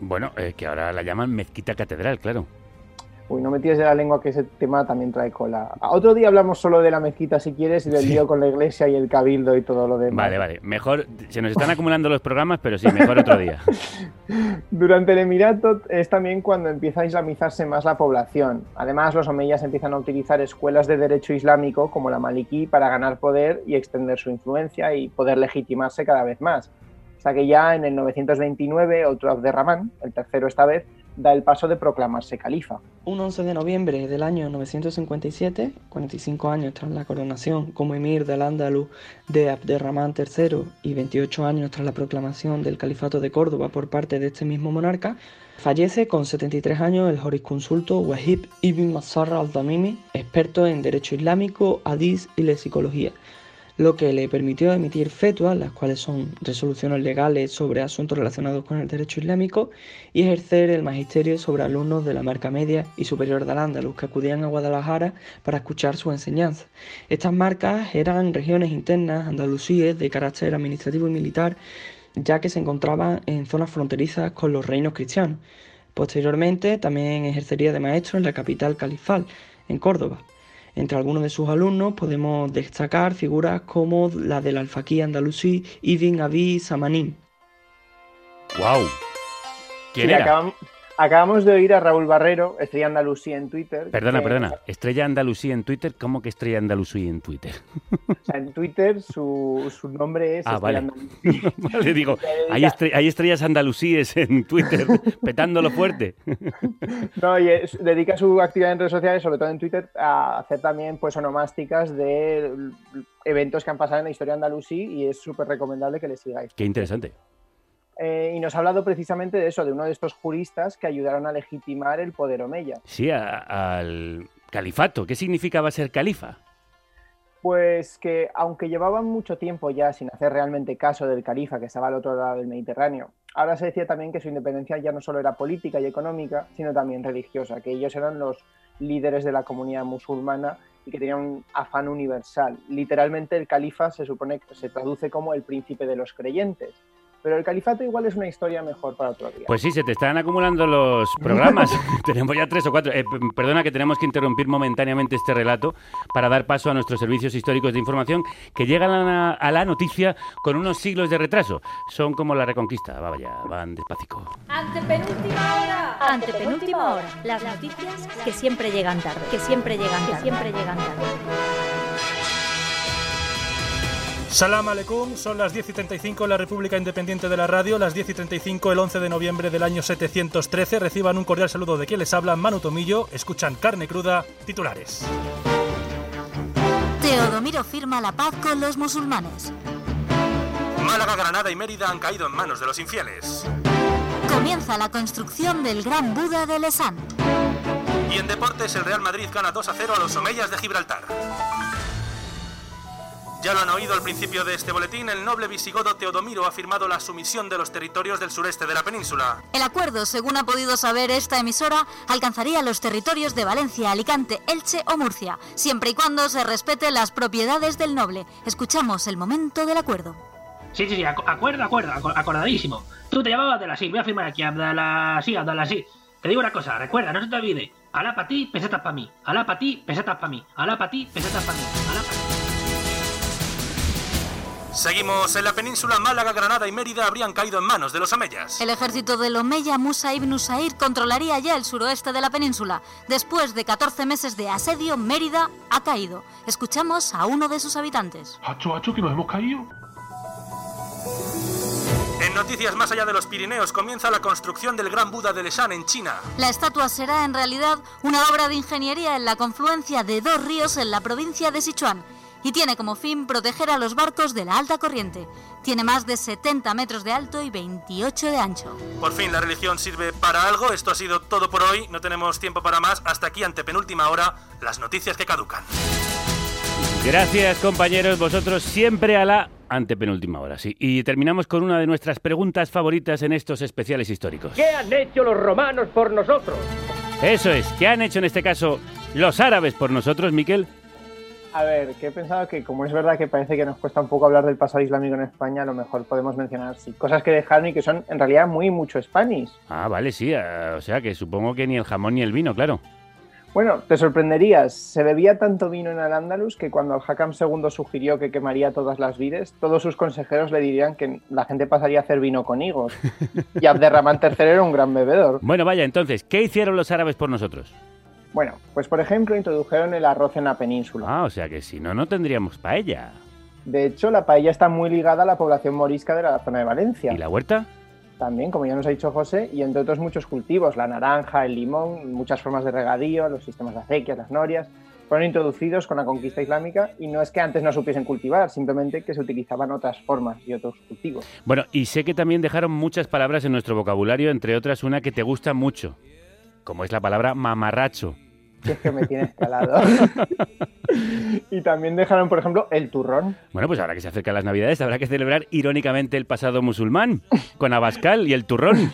Bueno, eh, que ahora la llaman mezquita catedral, claro. Uy, no me tires de la lengua que ese tema también trae cola. Otro día hablamos solo de la mezquita si quieres y del Sí. lío con la iglesia y el cabildo y todo lo demás. Vale, vale. Mejor, se nos están acumulando los programas, pero sí, mejor otro día. Durante el Emirato es también cuando empieza a islamizarse más la población. Además, los omeyas empiezan a utilizar escuelas de derecho islámico como la maliki para ganar poder y extender su influencia y poder legitimarse cada vez más. Hasta que ya en el 929 otro Abderramán, el tercero esta vez, da el paso de proclamarse califa. Un 11 de noviembre del año 957, 45 años tras la coronación como emir del Andalus de Abderramán III y 28 años tras la proclamación del califato de Córdoba por parte de este mismo monarca, fallece con 73 años el jurisconsulto Wahib ibn Masarra al-Tamimi, experto en derecho islámico, hadís y lexicología lo que le permitió emitir fetuas, las cuales son resoluciones legales sobre asuntos relacionados con el derecho islámico, y ejercer el magisterio sobre alumnos de la marca media y superior del Andalus que acudían a Guadalajara para escuchar su enseñanza. Estas marcas eran regiones internas andalusíes de carácter administrativo y militar, ya que se encontraban en zonas fronterizas con los reinos cristianos. Posteriormente también ejercería de maestro en la capital califal, en Córdoba. Entre algunos de sus alumnos podemos destacar figuras como la del alfaquí andalusí Ibn Abi Samanín. ¡Wow! ¿Quién Sí, era? acabam- acabamos de oír a Raúl Barrero, estrella andalusí en Twitter. Perdona, que- perdona. Estrella Andalusí en Twitter. ¿Cómo que Estrella Andalusí en Twitter? O sea, en Twitter su, su nombre es Ah, Estrella vale. Andalusí. Vale, digo, hay, estre- hay estrellas andalusíes en Twitter petándolo fuerte. No, y es- dedica su actividad en redes sociales, sobre todo en Twitter, a hacer también pues onomásticas de eventos que han pasado en la historia andalusí y es súper recomendable que le sigáis. Qué interesante. Eh, y nos ha hablado precisamente de eso, de uno de estos juristas que ayudaron a legitimar el poder omeya. Sí, a- al califato. ¿Qué significaba ser califa? Pues que aunque llevaban mucho tiempo ya sin hacer realmente caso del califa que estaba al otro lado del Mediterráneo, ahora se decía también que su independencia ya no solo era política y económica, sino también religiosa, que ellos eran los líderes de la comunidad musulmana y que tenían un afán universal. Literalmente el califa se supone que se traduce como el príncipe de los creyentes. Pero el califato igual es una historia mejor para otro día. Pues sí, se te están acumulando los programas. tenemos ya tres o cuatro. Eh, perdona que tenemos que interrumpir momentáneamente este relato para dar paso a nuestros servicios históricos de información que llegan a la, a la noticia con unos siglos de retraso. Son como la reconquista. Va, Vaya, van despacito. Antepenúltima hora. Antepenúltima hora. Las noticias que siempre llegan tarde. Que siempre llegan tarde. Que siempre llegan tarde. Salam aleikum, son las 10 y 35 en la República Independiente de la Radio, las 10 y 35 el 11 de noviembre del año 713. Reciban un cordial saludo de quien les habla, Manu Tomillo. Escuchan Carne Cruda, titulares. Teodomiro firma la paz con los musulmanes. Málaga, Granada y Mérida han caído en manos de los infieles. Comienza la construcción del Gran Buda de Lesán. Y en deportes, el Real Madrid gana 2 a 0 a los Omeyas de Gibraltar. Ya lo han oído al principio de este boletín, el noble visigodo Teodomiro ha firmado la sumisión de los territorios del sureste de la península. El acuerdo, según ha podido saber esta emisora, alcanzaría los territorios de Valencia, Alicante, Elche o Murcia, siempre y cuando se respeten las propiedades del noble. Escuchamos el momento del acuerdo. Sí, sí, sí, acu- acuerdo, acuerdo, acu- acordadísimo. Tú te llamabas Abdalasí, voy a firmar aquí, Abdalasí, Abdalasí. Te digo una cosa, recuerda, no se te olvide. Alá para ti, pesetas para mí. Alá para ti, pesetas para mí. Alá para ti, pesetas para mí. Seguimos en la península, Málaga, Granada y Mérida habrían caído en manos de los Omeyas. El ejército del Omeya Musa ibn Usair controlaría ya el suroeste de la península. Después de 14 meses de asedio, Mérida ha caído. Escuchamos a uno de sus habitantes. Hacho, hacho, que nos hemos caído. En noticias más allá de los Pirineos comienza la construcción del Gran Buda de Leshan en China. La estatua será en realidad una obra de ingeniería en la confluencia de dos ríos en la provincia de Sichuan y tiene como fin proteger a los barcos de la alta corriente. Tiene más de 70 metros de alto y 28 de ancho. Por fin la religión sirve para algo. Esto ha sido todo por hoy. No tenemos tiempo para más. Hasta aquí, ante penúltima hora, las noticias que caducan. Gracias, compañeros. Vosotros siempre a la antepenúltima hora, sí. Y terminamos con una de nuestras preguntas favoritas en estos especiales históricos. ¿Qué han hecho los romanos por nosotros? Eso es, ¿qué han hecho en este caso los árabes por nosotros, Miquel? A ver, que he pensado que como es verdad que parece que nos cuesta un poco hablar del pasado islámico en España, a lo mejor podemos mencionar sí, cosas que dejaron y que son en realidad muy mucho Spanish. Ah, vale, sí. ah, o sea que supongo que ni el jamón ni el vino, claro. Bueno, te sorprenderías, se bebía tanto vino en el Andalus que cuando el Hakam II sugirió que quemaría todas las vides, todos sus consejeros le dirían que la gente pasaría a hacer vino con higos. Y Abderramán III era un gran bebedor. Bueno, vaya, entonces, ¿qué hicieron los árabes por nosotros? Bueno, pues por ejemplo introdujeron el arroz en la península. Ah, o sea que si no, no tendríamos paella. De hecho, la paella está muy ligada a la población morisca de la zona de Valencia. ¿Y la huerta? También, como ya nos ha dicho José, y entre otros muchos cultivos, la naranja, el limón, muchas formas de regadío, los sistemas de acequias, las norias, fueron introducidos con la conquista islámica y no es que antes no supiesen cultivar, simplemente que se utilizaban otras formas y otros cultivos. Bueno, y sé que también dejaron muchas palabras en nuestro vocabulario, entre otras una que te gusta mucho, como es la palabra mamarracho. Que es que me tiene escalado. y también dejaron, por ejemplo, el turrón. Bueno, pues ahora que se acercan las Navidades habrá que celebrar irónicamente el pasado musulmán, con Abascal y el turrón.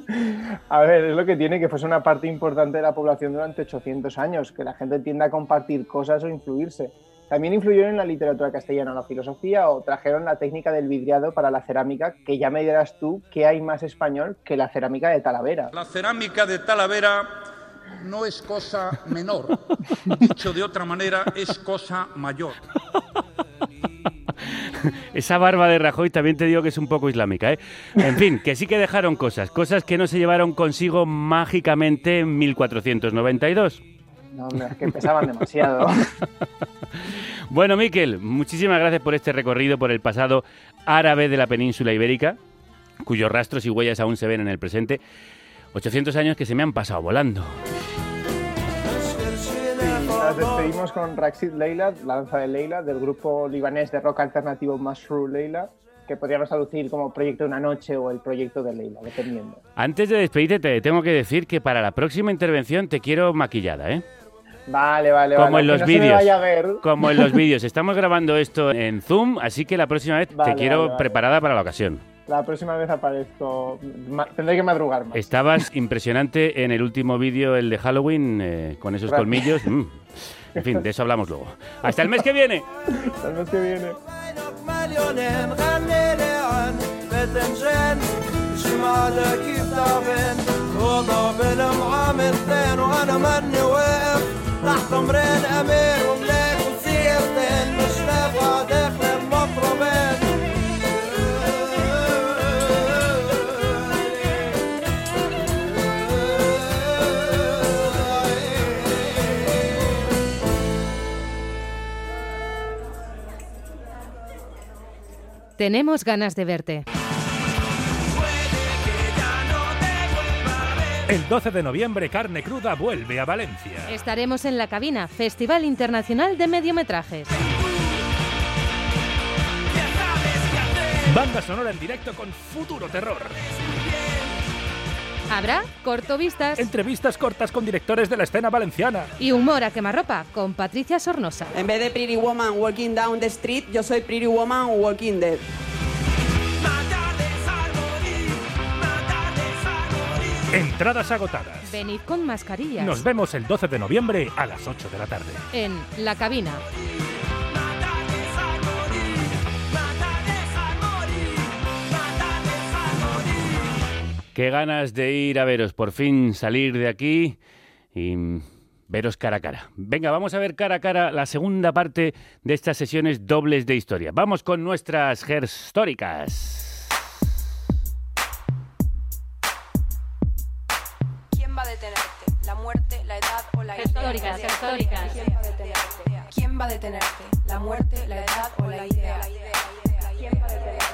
A ver, es lo que tiene que fuese una parte importante de la población durante 800 años, que la gente tienda a compartir cosas o influirse. También influyeron en la literatura castellana la filosofía o trajeron la técnica del vidriado para la cerámica, que ya me dirás tú que hay más español que la cerámica de Talavera. La cerámica de Talavera no es cosa menor. Dicho de otra manera, es cosa mayor. Esa barba de Rajoy también te digo que es un poco islámica, ¿eh? En fin, que sí que dejaron cosas, cosas que no se llevaron consigo mágicamente en 1492. No, hombre, es que pesaban demasiado. Bueno, Miquel, muchísimas gracias por este recorrido por el pasado árabe de la península ibérica, cuyos rastros y huellas aún se ven en el presente. 800 años que se me han pasado volando. Nos despedimos con Raxid Leila, la danza de Leila, del grupo libanés de rock alternativo Mushroom Leila, que podríamos traducir como Proyecto de una Noche o el Proyecto de Leila, dependiendo. Antes de despedirte, te tengo que decir que para la próxima intervención te quiero maquillada, ¿eh? Vale, vale, Como vale. en los no vídeos. vaya a ver. Como en los vídeos. Estamos grabando esto en Zoom, así que la próxima vez Vale, te quiero vale, vale. preparada para la ocasión. La próxima vez aparezco. ma- Tendré que madrugar más. Estabas impresionante en el último vídeo, el de Halloween, eh, con esos Gracias. colmillos. Mm. En fin, de eso hablamos luego. Hasta el mes que viene. Hasta el mes que viene. المعدى كيف تعبان وضع بالمعة وأنا ماني واقف تحت امرين امير وملاك وسيرتان مش نافعة داخل المطربان Tenemos ganas de verte. El 12 de noviembre, Carne Cruda vuelve a Valencia. Estaremos en La Cabina, Festival Internacional de Mediometrajes. Banda sonora en directo con Futuro Terror. Habrá cortovistas Entrevistas cortas con directores de la escena valenciana. y humor a quemarropa con Patricia Sornosa. En vez de Pretty Woman Walking Down the Street, yo soy Pretty Woman Walking Dead. Entradas agotadas. Venid con mascarillas. Nos vemos el 12 de noviembre a las 8 de la tarde. En La Cabina. Qué ganas de ir a veros, por fin salir de aquí y veros cara a cara. Venga, vamos a ver cara a cara la segunda parte de estas sesiones dobles de historia. Vamos con nuestras históricas. La detenerte? ¿Quién va a detenerte? ¿La muerte, la edad o la idea?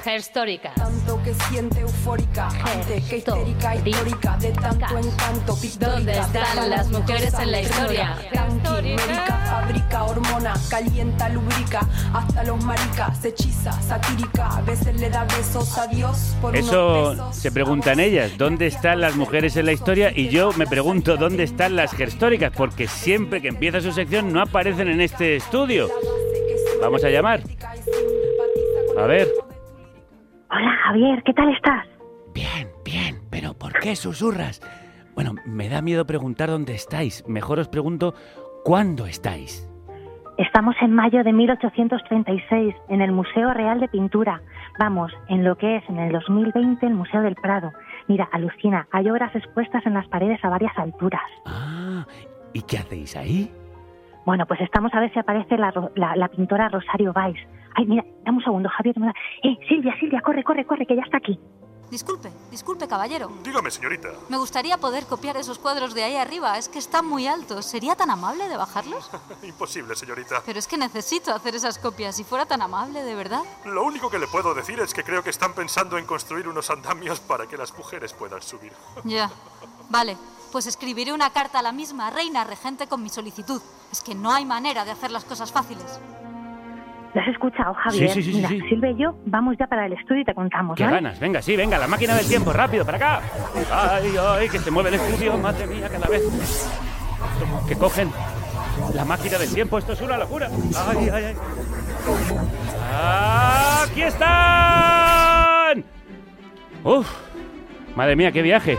¿Quién va a detenerte? Históricas. Tanto que siente eufórica, ante que histérica, histórica, de tanto encanto, pictórica. ¿Dónde están las mujeres en la historia? Tranquimérica, fabrica hormona, calienta, lubrica, hasta los maricas, se hechiza, satírica, a veces le da besos a Dios por unos Eso se preguntan ellas, ¿dónde están las mujeres en la historia? Y yo me pregunto, ¿dónde están las históricas? Porque siempre que empieza su sección no aparecen en este estudio. Vamos a llamar. A ver. Hola Javier, ¿qué tal estás? ¿Pero por qué susurras? Bueno, me da miedo preguntar dónde estáis. Mejor os pregunto, ¿cuándo estáis? Estamos en mayo de 1836 en el Museo Real de Pintura. Vamos, en lo que es en el 2020 el Museo del Prado. Mira, alucina, hay obras expuestas en las paredes a varias alturas. Ah, ¿y qué hacéis ahí? Bueno, pues estamos a ver si aparece la- la pintora Rosario Valls. Ay, mira, dame un segundo, Javier. Eh, Silvia, Silvia, corre, corre, corre, que ya está aquí. Disculpe, disculpe, caballero. Dígame, señorita. Me gustaría poder copiar esos cuadros de ahí arriba. Es que están muy altos. ¿Sería tan amable de bajarlos? Imposible, señorita. Pero es que necesito hacer esas copias. Si fuera tan amable, de verdad. Lo único que le puedo decir es que creo que están pensando en construir unos andamios para que las mujeres puedan subir. Ya. Vale. Pues escribiré una carta a la misma reina regente con mi solicitud. Es que no hay manera de hacer las cosas fáciles. ¿Lo has escuchado, Javier? Sí, sí, sí, sí, mira, sí. Silvia y yo vamos ya para el estudio y te contamos, ¿Qué ¿vale? ganas? Venga, sí, venga, la máquina del tiempo, rápido, para acá. Ay, ay, que se mueve el estudio, madre mía, cada vez. Que cogen la máquina del tiempo, esto es una locura. Ay, ay, ay. ¡Aquí están! Uf, madre mía, qué viaje.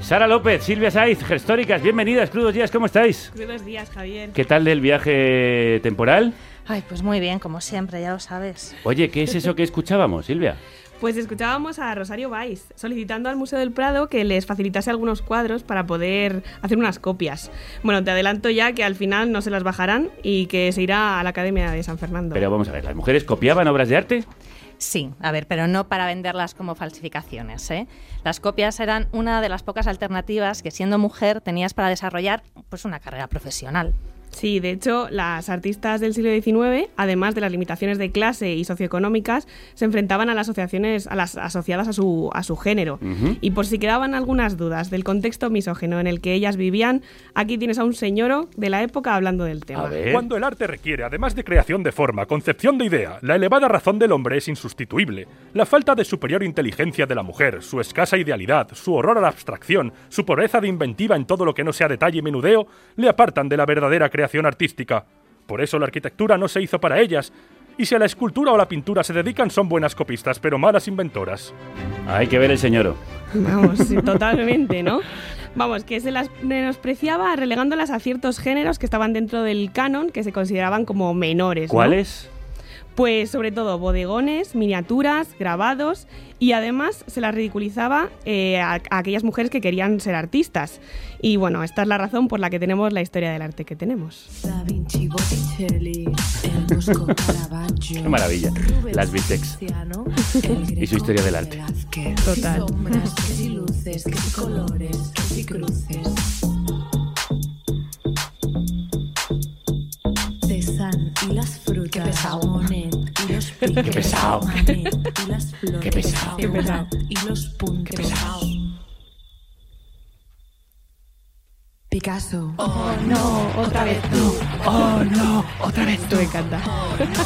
Sara López, Silvia Saiz, Gestóricas, bienvenidas, crudos días, ¿cómo estáis? Buenos días, Javier. ¿Qué tal del viaje temporal? Ay, pues muy bien, como siempre, ya lo sabes. Oye, ¿qué es eso que escuchábamos, Silvia? Pues escuchábamos a Rosario Valls solicitando al Museo del Prado que les facilitase algunos cuadros para poder hacer unas copias. Bueno, te adelanto ya que al final no se las bajarán y que se irá a la Academia de San Fernando. Pero vamos a ver, ¿las mujeres copiaban obras de arte? Sí, a ver, pero no para venderlas como falsificaciones. ¿eh? Las copias eran una de las pocas alternativas que siendo mujer tenías para desarrollar pues, una carrera profesional. Sí, de hecho, las artistas del siglo XIX, además de las limitaciones de clase y socioeconómicas, se enfrentaban a las asociaciones a las asociadas a su, a su género. Y por si quedaban algunas dudas del contexto misógeno en el que ellas vivían, aquí tienes a un señoro de la época hablando del tema. Cuando el arte requiere, además de creación de forma, concepción de idea, la elevada razón del hombre es insustituible. La falta de superior inteligencia de la mujer, su escasa idealidad, su horror a la abstracción, su pobreza de inventiva en todo lo que no sea detalle y menudeo, le apartan de la verdadera creación artística. Por eso la arquitectura no se hizo para ellas. Y si a la escultura o la pintura se dedican son buenas copistas, pero malas inventoras. Hay que ver el señoro. Vamos, totalmente, ¿no? Vamos, que se las menospreciaba relegándolas a ciertos géneros que estaban dentro del canon que se consideraban como menores. ¿no? ¿Cuáles? Pues sobre todo bodegones, miniaturas, grabados y además se las ridiculizaba eh, a, a aquellas mujeres que querían ser artistas. Y bueno, esta es la razón por la que tenemos la historia del arte que tenemos. Qué maravilla. Las Vitex. Y su historia del arte. Total. Y las frutas, Qué pesado. Qué pesado. Qué pesado. Y los puntos. Picasso. Oh no, otra vez tú. Oh no, otra vez tú. Me encanta.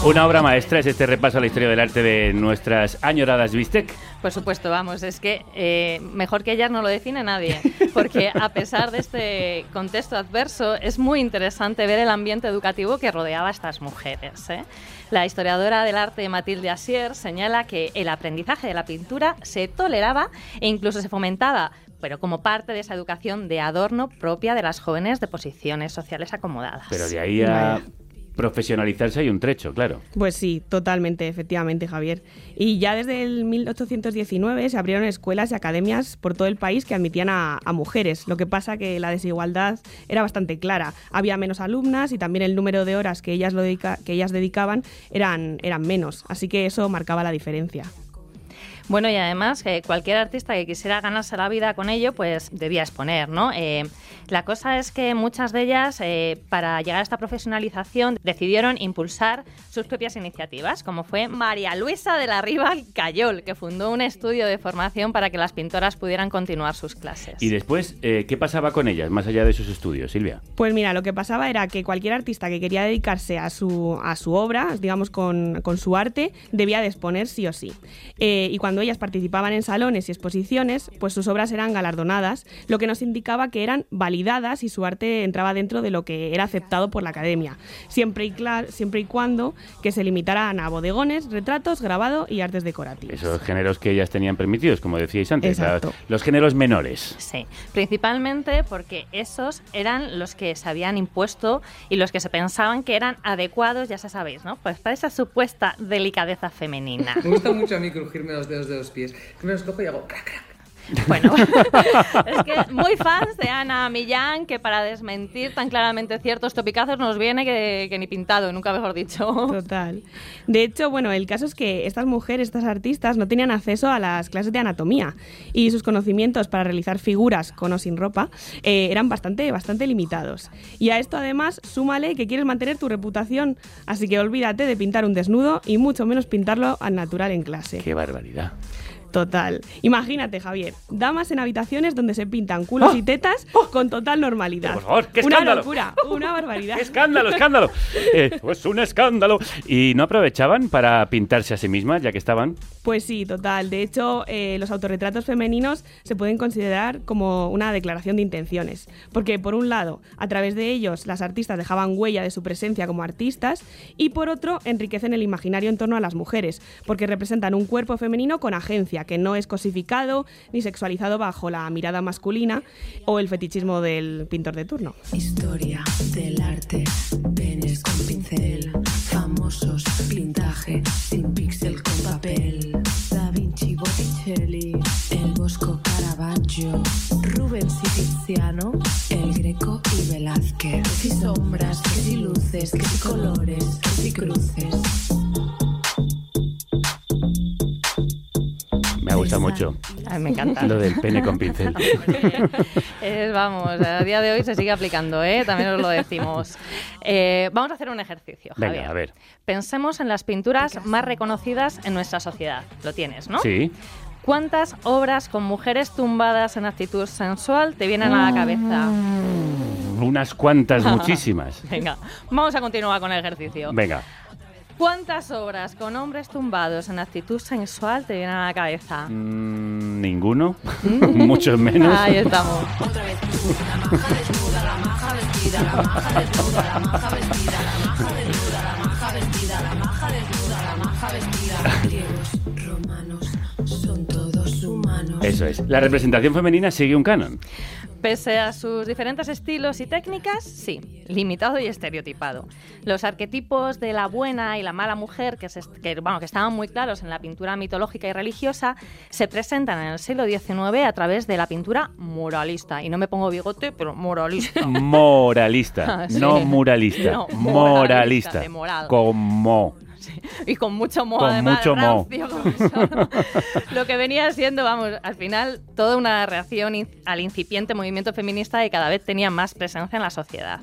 Una obra maestra es este repaso a la historia del arte de nuestras añoradas Bistec. Por supuesto, vamos, es que eh, mejor que ellas no lo define nadie, porque a pesar de este contexto adverso, es muy interesante ver el ambiente educativo que rodeaba a estas mujeres. ¿eh? La historiadora del arte Matilde Asier señala que el aprendizaje de la pintura se toleraba e incluso se fomentaba pero como parte de esa educación de adorno propia de las jóvenes de posiciones sociales acomodadas. Pero de ahí a profesionalizarse hay un trecho, claro. Pues sí, totalmente, efectivamente, Javier. Y ya desde el 1819 se abrieron escuelas y academias por todo el país que admitían a, mujeres. Lo que pasa que la desigualdad era bastante clara. Había menos alumnas y también el número de horas que ellas, lo que ellas dedicaban eran, eran menos. Así que eso marcaba la diferencia. Bueno, y además que cualquier artista que quisiera ganarse la vida con ello, pues debía exponer, ¿no? Eh, la cosa es que muchas de ellas, eh, para llegar a esta profesionalización, decidieron impulsar sus propias iniciativas, como fue María Luisa de la Riva Cayol, que fundó un estudio de formación para que las pintoras pudieran continuar sus clases. Y después, eh, ¿qué pasaba con ellas, más allá de sus estudios, Silvia? Pues mira, lo que pasaba era que cualquier artista que quería dedicarse a su, a su obra, digamos con, con su arte, debía de exponer sí o sí. Eh, y cuando ellas participaban en salones y exposiciones, pues sus obras eran galardonadas, lo que nos indicaba que eran validadas y su arte entraba dentro de lo que era aceptado por la academia, siempre y, cla- siempre y cuando que se limitaran a bodegones, retratos, grabado y artes decorativas. Esos géneros que ellas tenían permitidos, como decíais antes, la- los géneros menores. Sí, principalmente porque esos eran los que se habían impuesto y los que se pensaban que eran adecuados, ya se sabéis, ¿no? Pues para esa supuesta delicadeza femenina. Me gusta mucho a mí crujirme los dedos de los pies. Que me los cojo y hago crack, crack. Es que muy fans de Ana Millán, que para desmentir tan claramente ciertos topicazos nos viene que, que ni pintado, nunca mejor dicho. Total. De hecho, bueno, el caso es que estas mujeres, estas artistas, no tenían acceso a las clases de anatomía y sus conocimientos para realizar figuras con o sin ropa eh, eran bastante, bastante limitados. Y a esto además, súmale que quieres mantener tu reputación, así que olvídate de pintar un desnudo y mucho menos pintarlo al natural en clase. Qué barbaridad. Total. Imagínate, Javier, damas en habitaciones donde se pintan culos y tetas con total normalidad. ¡Ah! Por favor, ¡qué Una escándalo! locura, una barbaridad. ¡Escándalo, escándalo! Eh, pues un escándalo. ¿Y no aprovechaban para pintarse a sí mismas, ya que estaban? Pues sí, total. De hecho, eh, los autorretratos femeninos se pueden considerar como una declaración de intenciones. Porque, por un lado, a través de ellos las artistas dejaban huella de su presencia como artistas y, por otro, enriquecen el imaginario en torno a las mujeres, porque representan un cuerpo femenino con agencia, que no es cosificado ni sexualizado bajo la mirada masculina o el fetichismo del pintor de turno. Historia del arte, penes con pincel, famosos, pintaje, sin píxel con papel. Da Vinci, Botticelli, el Bosco Caravaggio, Rubens y Tiziano, el Greco y Velázquez. Que si sombras, que si luces, que si colores, que si cruces. Gustado mucho. Me encanta. Lo del pene con pincel. Es, vamos, a día de hoy se sigue aplicando, ¿eh? también os lo decimos. Eh, vamos a hacer un ejercicio, Javier. Venga, a ver. Pensemos en las pinturas más reconocidas en nuestra sociedad. Lo tienes, ¿no? Sí. ¿Cuántas obras con mujeres tumbadas en actitud sensual te vienen a la cabeza? Unas cuantas, muchísimas. Venga, vamos a continuar con el ejercicio. Venga. ¿Cuántas obras con hombres tumbados en actitud sensual te vienen a la cabeza? Mm, Ninguno. Muchos menos. Ahí estamos. Griegos, romanos, son todos humanos. Eso es. La representación femenina sigue un canon. Pese a sus diferentes estilos y técnicas, sí, limitado y estereotipado. Los arquetipos de la buena y la mala mujer, que, se- que, bueno, que estaban muy claros en la pintura mitológica y religiosa, se presentan en el siglo XIX a través de la pintura muralista. Y no me pongo bigote, pero muralista. Moralista, Ah, Sí. no muralista. No, moralista, moralista. de y con mucho mo, Con además. mucho mo. como. Lo que venía siendo, vamos, al final, toda una reacción in- al incipiente movimiento feminista que cada vez tenía más presencia en la sociedad.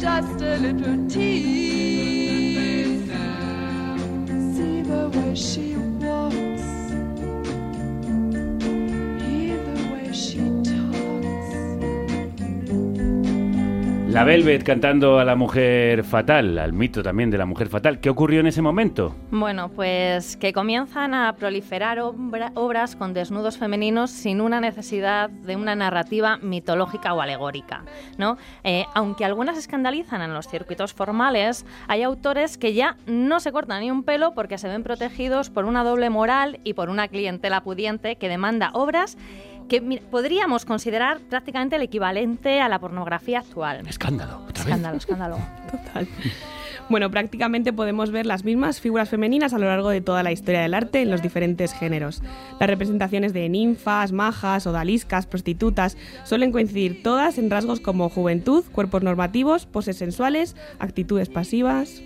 Just a little tease. See the way she walks. La Velvet cantando a la mujer fatal, al mito también de la mujer fatal. ¿Qué ocurrió en ese momento? Bueno, pues que comienzan a proliferar obra- obras con desnudos femeninos sin una necesidad de una narrativa mitológica o alegórica. ¿no? Eh, aunque algunas escandalizan en los circuitos formales, hay autores que ya no se cortan ni un pelo porque se ven protegidos por una doble moral y por una clientela pudiente que demanda obras que mira, podríamos considerar prácticamente el equivalente a la pornografía actual. Escándalo, otra vez. Escándalo, escándalo. Total. Bueno, prácticamente podemos ver las mismas figuras femeninas a lo largo de toda la historia del arte en los diferentes géneros. Las representaciones de ninfas, majas, odaliscas, prostitutas suelen coincidir todas en rasgos como juventud, cuerpos normativos, poses sensuales, actitudes pasivas,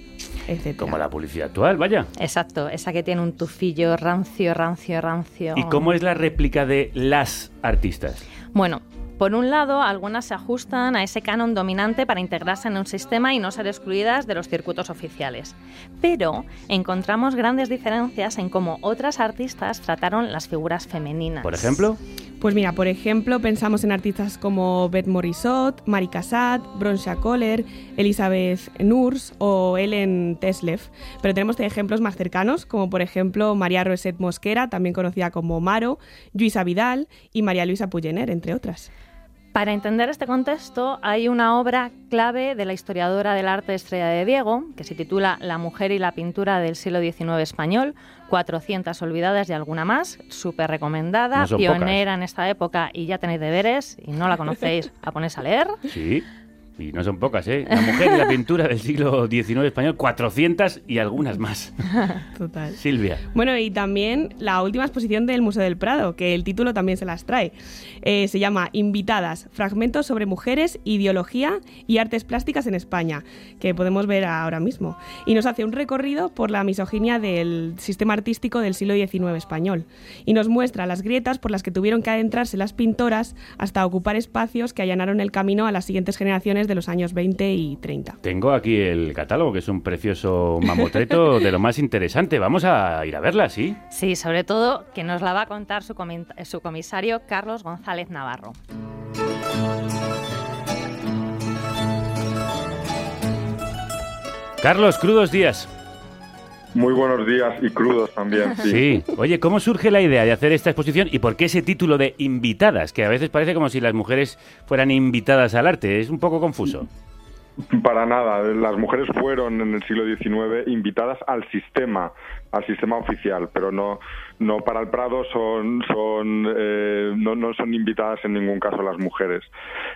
etc. Como la publicidad actual, vaya. Exacto, esa que tiene un tufillo rancio, rancio, rancio. ¿Y cómo es la réplica de las artistas? Bueno, por un lado, algunas se ajustan a ese canon dominante para integrarse en un sistema y no ser excluidas de los circuitos oficiales. Pero encontramos grandes diferencias en cómo otras artistas trataron las figuras femeninas. Por ejemplo, Pues mira, por ejemplo, pensamos en artistas como Beth Morisot, Mari Cassatt, Broncha Kohler, Elizabeth Nurs o Ellen Teslev. Pero tenemos ejemplos más cercanos, como por ejemplo María Rosette Mosquera, también conocida como Maro, Luisa Vidal y María Luisa Puyener, entre otras. Para entender este contexto, hay una obra clave de la historiadora del arte Estrella de Diego, que se titula La mujer y la pintura del siglo XIX español, 400 olvidadas y alguna más, súper recomendada, No pionera en esta época y ya tenéis deberes y no la conocéis, a ponerse a leer. sí. Y no son pocas, ¿eh? La mujer y la pintura del siglo XIX español, 400 y algunas más. Total. Silvia. Bueno, y también la última exposición del Museo del Prado, que el título también se las trae. Eh, se llama Invitadas, fragmentos sobre mujeres, ideología y artes plásticas en España, que podemos ver ahora mismo. Y nos hace un recorrido por la misoginia del sistema artístico del siglo XIX español. Y nos muestra las grietas por las que tuvieron que adentrarse las pintoras hasta ocupar espacios que allanaron el camino a las siguientes generaciones de los años 20 y 30. Tengo aquí el catálogo, que es un precioso mamotreto de lo más interesante. Vamos a ir a verla, ¿sí? Sí, sobre todo que nos la va a contar su, su comisario Carlos González Navarro. Carlos, crudos días. Muy buenos días y crudos también, sí. Sí. Oye, ¿cómo surge la idea de hacer esta exposición y por qué ese título de invitadas? Que a veces parece como si las mujeres fueran invitadas al arte. Es un poco confuso. Para nada, las mujeres fueron en el siglo XIX invitadas al sistema, al sistema oficial, pero no, no para el Prado son, eh, no, no son invitadas en ningún caso las mujeres.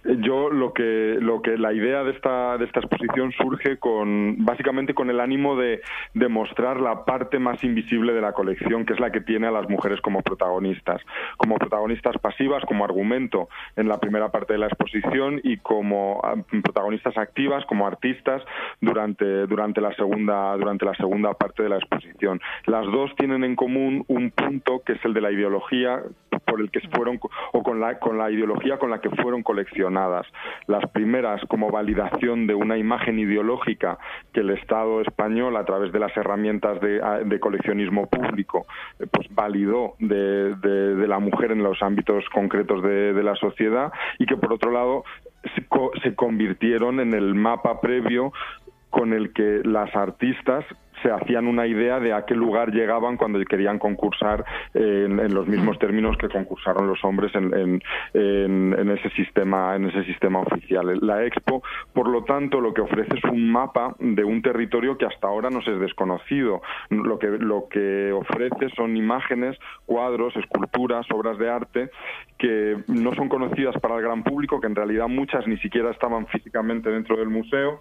Yo lo que, lo que la idea de esta, de esta exposición surge con, básicamente con el ánimo de, de mostrar la parte más invisible de la colección, que es la que tiene a las mujeres como protagonistas, como protagonistas pasivas, como argumento en la primera parte de la exposición y como ah, protagonistas activas, como artistas durante, durante la segunda, durante la segunda parte de la exposición. Las dos tienen en común un punto que es el de la ideología por el que fueron o con la con la ideología con la que fueron coleccionadas. Las primeras como validación de una imagen ideológica que el Estado español a través de las herramientas de, de coleccionismo público eh, pues validó de, de- la mujer en los ámbitos concretos de, la sociedad y que por otro lado se, se convirtieron en el mapa previo con el que las artistas se hacían una idea de a qué lugar llegaban cuando querían concursar en, en los mismos términos que concursaron los hombres en, en- en- en ese sistema en ese sistema oficial. La Expo, por lo tanto, lo que ofrece es un mapa de un territorio que hasta ahora nos es desconocido. Lo que lo que ofrece son imágenes, cuadros, esculturas, obras de arte que no son conocidas para el gran público, que en realidad muchas ni siquiera estaban físicamente dentro del museo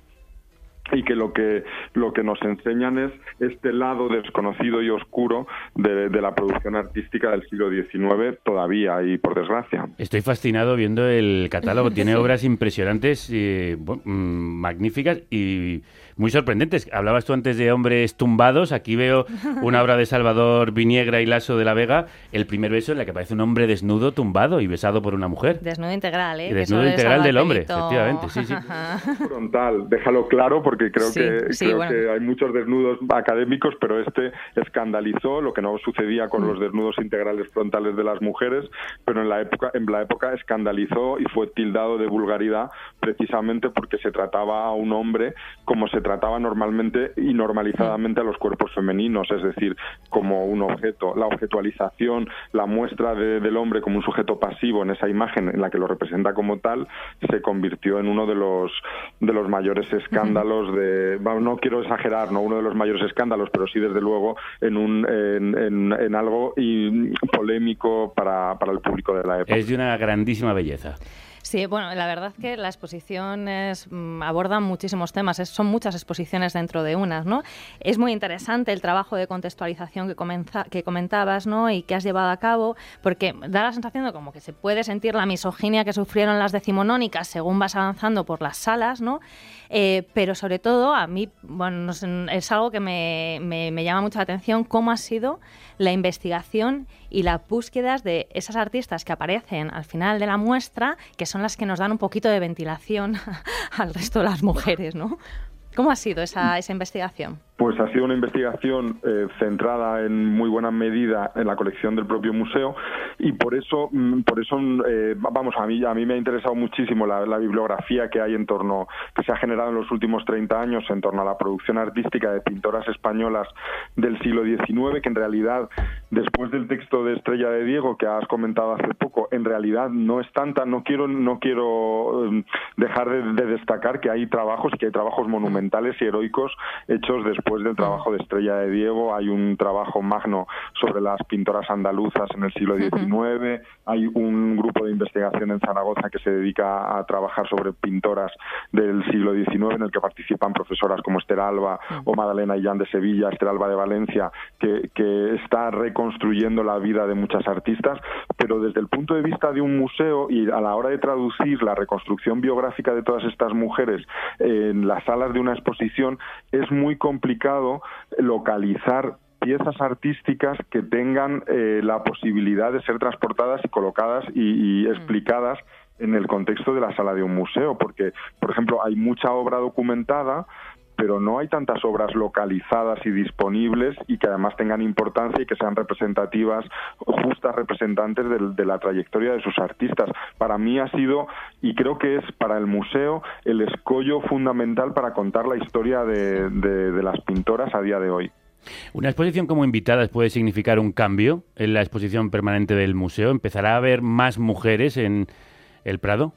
y que lo que lo que nos enseñan es este lado desconocido y oscuro de, de la producción artística del siglo XIX todavía y por desgracia. Estoy fascinado viendo el catálogo. Tiene Sí. obras impresionantes, y, bu- mm, magníficas y muy sorprendentes. Hablabas tú antes de hombres tumbados. Aquí veo una obra de Salvador Viniegra y Lasso de la Vega, El primer beso, en la que aparece un hombre desnudo, tumbado y besado por una mujer. Desnudo integral, ¿eh? Desnudo integral del hombre, efectivamente, sí, sí. frontal, déjalo claro porque creo Sí, que sí, creo bueno. que hay muchos desnudos académicos, pero este escandalizó lo que no sucedía con Mm. los desnudos integrales frontales de las mujeres, pero en la época en la época escandalizó y fue tildado de vulgaridad precisamente porque se trataba a un hombre como se trataba normalmente y normalizadamente a los cuerpos femeninos, es decir, como un objeto, la objetualización, la muestra de- del hombre como un sujeto pasivo en esa imagen en la que lo representa como tal, se convirtió en uno de los de los mayores escándalos de bueno, no quiero exagerar, no uno de los mayores escándalos, pero sí desde luego en un en, en- en algo y polémico para, para el público de la época. Es de una grandísima belleza. Sí, bueno, la verdad que la exposición es, mm, aborda muchísimos temas, es- son muchas exposiciones dentro de unas, ¿no? Es muy interesante el trabajo de contextualización que, comenza- que comentabas, ¿no? Y que has llevado a cabo, porque da la sensación de como que se puede sentir la misoginia que sufrieron las decimonónicas según vas avanzando por las salas, ¿no? Eh, pero sobre todo, a mí, bueno, es algo que me- me llama mucho la atención, cómo ha sido la investigación y las búsquedas de esas artistas que aparecen al final de la muestra, que son las que nos dan un poquito de ventilación al resto de las mujeres, ¿no? ¿Cómo ha sido esa, esa investigación? Pues ha sido una investigación eh, centrada en muy buena medida en la colección del propio museo y por eso, mm, por eso eh, vamos, a mí, a mí me ha interesado muchísimo la, bibliografía que hay en torno, que se ha generado en los últimos 30 años en torno a la producción artística de pintoras españolas del siglo XIX, que en realidad, después del texto de Estrella de Diego que has comentado hace poco, en realidad no es tanta, no quiero, no quiero eh, dejar de, de destacar que hay trabajos, que hay trabajos monumentales y heroicos hechos después del trabajo de Estrella de Diego. Hay un trabajo magno sobre las pintoras andaluzas en el siglo XIX. Hay un grupo de investigación en Zaragoza que se dedica a trabajar sobre pintoras del siglo XIX, en el que participan profesoras como Esther Alba o Madalena Illán de Sevilla, Esther Alba de Valencia, que, que está reconstruyendo la vida de muchas artistas. Pero desde el punto de vista de un museo y a la hora de traducir la reconstrucción biográfica de todas estas mujeres en las salas de una exposición, es muy complicado localizar piezas artísticas que tengan eh, la posibilidad de ser transportadas y colocadas y, y explicadas en el contexto de la sala de un museo, porque, por ejemplo, hay mucha obra documentada, pero no hay tantas obras localizadas y disponibles y que además tengan importancia y que sean representativas, justas representantes del- de, la trayectoria de sus artistas. Para mí ha sido, y creo que es para el museo, el escollo fundamental para contar la historia de, de- de las pintoras a día de hoy. ¿Una exposición como invitadas puede significar un cambio en la exposición permanente del museo? ¿Empezará a haber más mujeres en el Prado?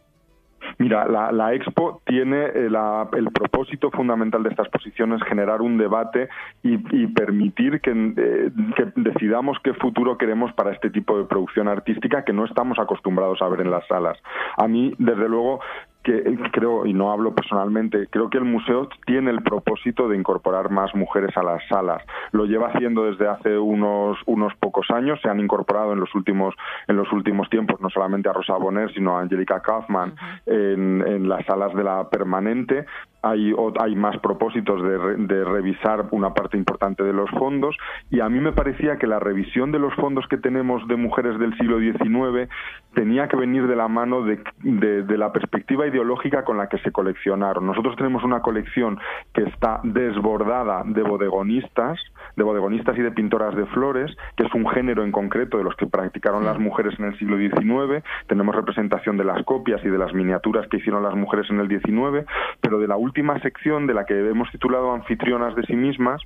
Mira, la, Expo tiene eh, la- el propósito fundamental de esta exposición es generar un debate y, y permitir que, eh, que decidamos qué futuro queremos para este tipo de producción artística que no estamos acostumbrados a ver en las salas. A mí, desde luego, que creo, y no hablo personalmente, creo que el museo tiene el propósito de incorporar más mujeres a las salas. Lo lleva haciendo desde hace unos, unos pocos años, se han incorporado en los últimos, en los últimos tiempos no solamente a Rosa Bonner, sino a Angelica Kaufman en, en las salas de la permanente. Hay, hay más propósitos de, re- de revisar una parte importante de los fondos y a mí me parecía que la revisión de los fondos que tenemos de mujeres del siglo XIX tenía que venir de la mano de, de- de la perspectiva ideológica con la que se coleccionaron. Nosotros tenemos una colección que está desbordada de bodegonistas, de bodegonistas y de pintoras de flores, que es un género en concreto de los que practicaron las mujeres en el siglo XIX. Tenemos representación de las copias y de las miniaturas que hicieron las mujeres en el XIX, pero de la última sección de la que hemos titulado Anfitrionas de sí mismas,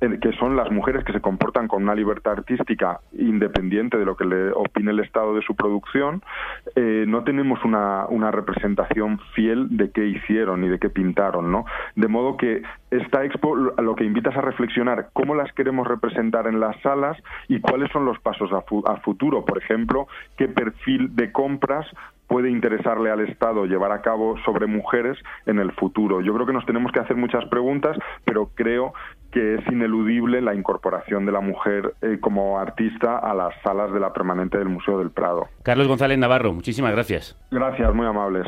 que son las mujeres que se comportan con una libertad artística independiente de lo que le opine el Estado de su producción, eh, no tenemos una, una representación fiel de qué hicieron y de qué pintaron, ¿no? De modo que esta expo lo que invitas a reflexionar cómo las queremos representar en las salas y cuáles son los pasos a, a futuro. Por ejemplo, qué perfil de compras puede interesarle al Estado llevar a cabo sobre mujeres en el futuro. Yo creo que nos tenemos que hacer muchas preguntas, pero creo que es ineludible la incorporación de la mujer eh, como artista a las salas de la permanente del Museo del Prado. Carlos González Navarro, muchísimas gracias. Gracias, muy amables.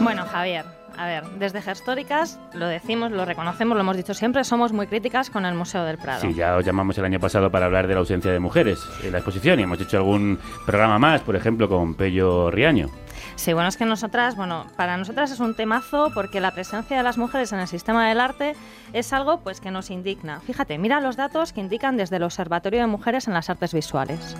Bueno, Javier, a ver, desde Gestóricas lo decimos, lo reconocemos, lo hemos dicho siempre, somos muy críticas con el Museo del Prado. Sí, ya os llamamos el año pasado para hablar de la ausencia de mujeres en la exposición y hemos hecho algún programa más, por ejemplo, con Pello Riaño. Sí, bueno, es que nosotras, bueno, para nosotras es un temazo porque la presencia de las mujeres en el sistema del arte es algo pues que nos indigna. Fíjate, mira los datos que indican desde el Observatorio de Mujeres en las Artes Visuales.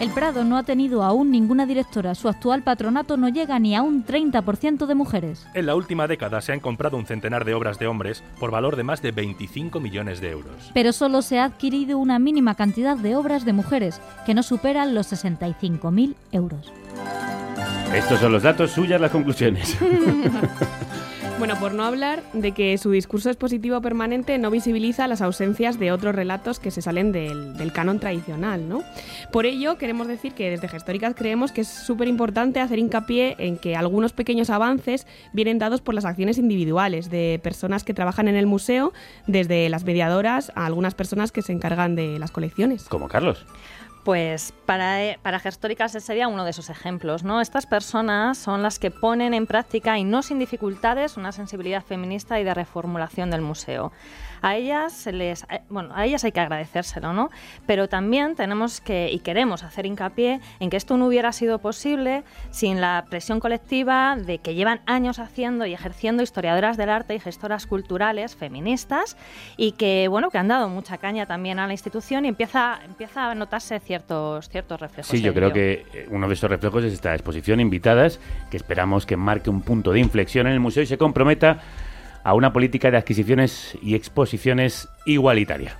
El Prado no ha tenido aún ninguna directora. Su actual patronato no llega ni a un 30% de mujeres. En la última década se han comprado un centenar de obras de hombres por valor de más de 25 millones de euros. Pero solo se ha adquirido una mínima cantidad de obras de mujeres, que no superan los 65.000 euros. Estos son los datos, suyas las conclusiones. Bueno, por no hablar de que su discurso expositivo permanente no visibiliza las ausencias de otros relatos que se salen del, canon tradicional, ¿no? Por ello, queremos decir que desde Gestóricas creemos que es súper importante hacer hincapié en que algunos pequeños avances vienen dados por las acciones individuales de personas que trabajan en el museo, desde las mediadoras a algunas personas que se encargan de las colecciones. Como Carlos. Pues para, eh, para Gestóricas ese sería uno de esos ejemplos, ¿no? Estas personas son las que ponen en práctica y no sin dificultades una sensibilidad feminista y de reformulación del museo. A ellas se les, eh, bueno, a ellas hay que agradecérselo, ¿no? Pero también tenemos que y queremos hacer hincapié en que esto no hubiera sido posible sin la presión colectiva de que llevan años haciendo y ejerciendo historiadoras del arte y gestoras culturales feministas y que bueno, que han dado mucha caña también a la institución y empieza empieza a notarse ciertos ciertos reflejos. Sí, yo creo que eh, uno de esos reflejos es esta exposición Invitadas, que esperamos que marque un punto de inflexión en el museo y se comprometa a una política de adquisiciones y exposiciones igualitaria.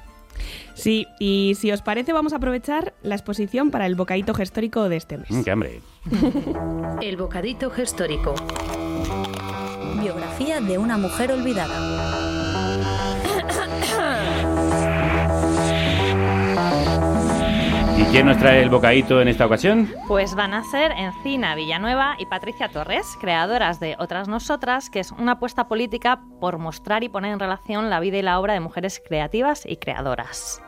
Sí, y si os parece vamos a aprovechar la exposición para el bocadito gestórico de este mes. Mm, ¡Qué hambre! El bocadito gestórico. Biografía de una mujer olvidada. ¿Y quién nos trae el bocadito en esta ocasión? Pues van a ser Encina Villanueva y Patricia Torres, creadoras de Otras Nosotras, que es una apuesta política por mostrar y poner en relación la vida y la obra de mujeres creativas y creadoras.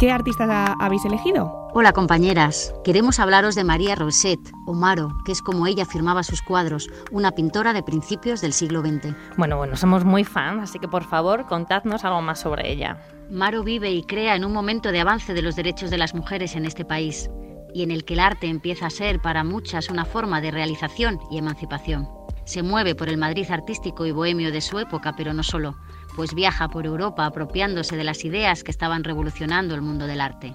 ¿Qué artistas ha- habéis elegido? Hola compañeras, queremos hablaros de María Roset, o Maro, que es como ella firmaba sus cuadros, una pintora de principios del siglo XX. Bueno, bueno, somos muy fans, así que por favor contadnos algo más sobre ella. Maro vive y crea en un momento de avance de los derechos de las mujeres en este país, y en el que el arte empieza a ser para muchas una forma de realización y emancipación. Se mueve por el Madrid artístico y bohemio de su época, pero no solo, pues viaja por Europa apropiándose de las ideas que estaban revolucionando el mundo del arte.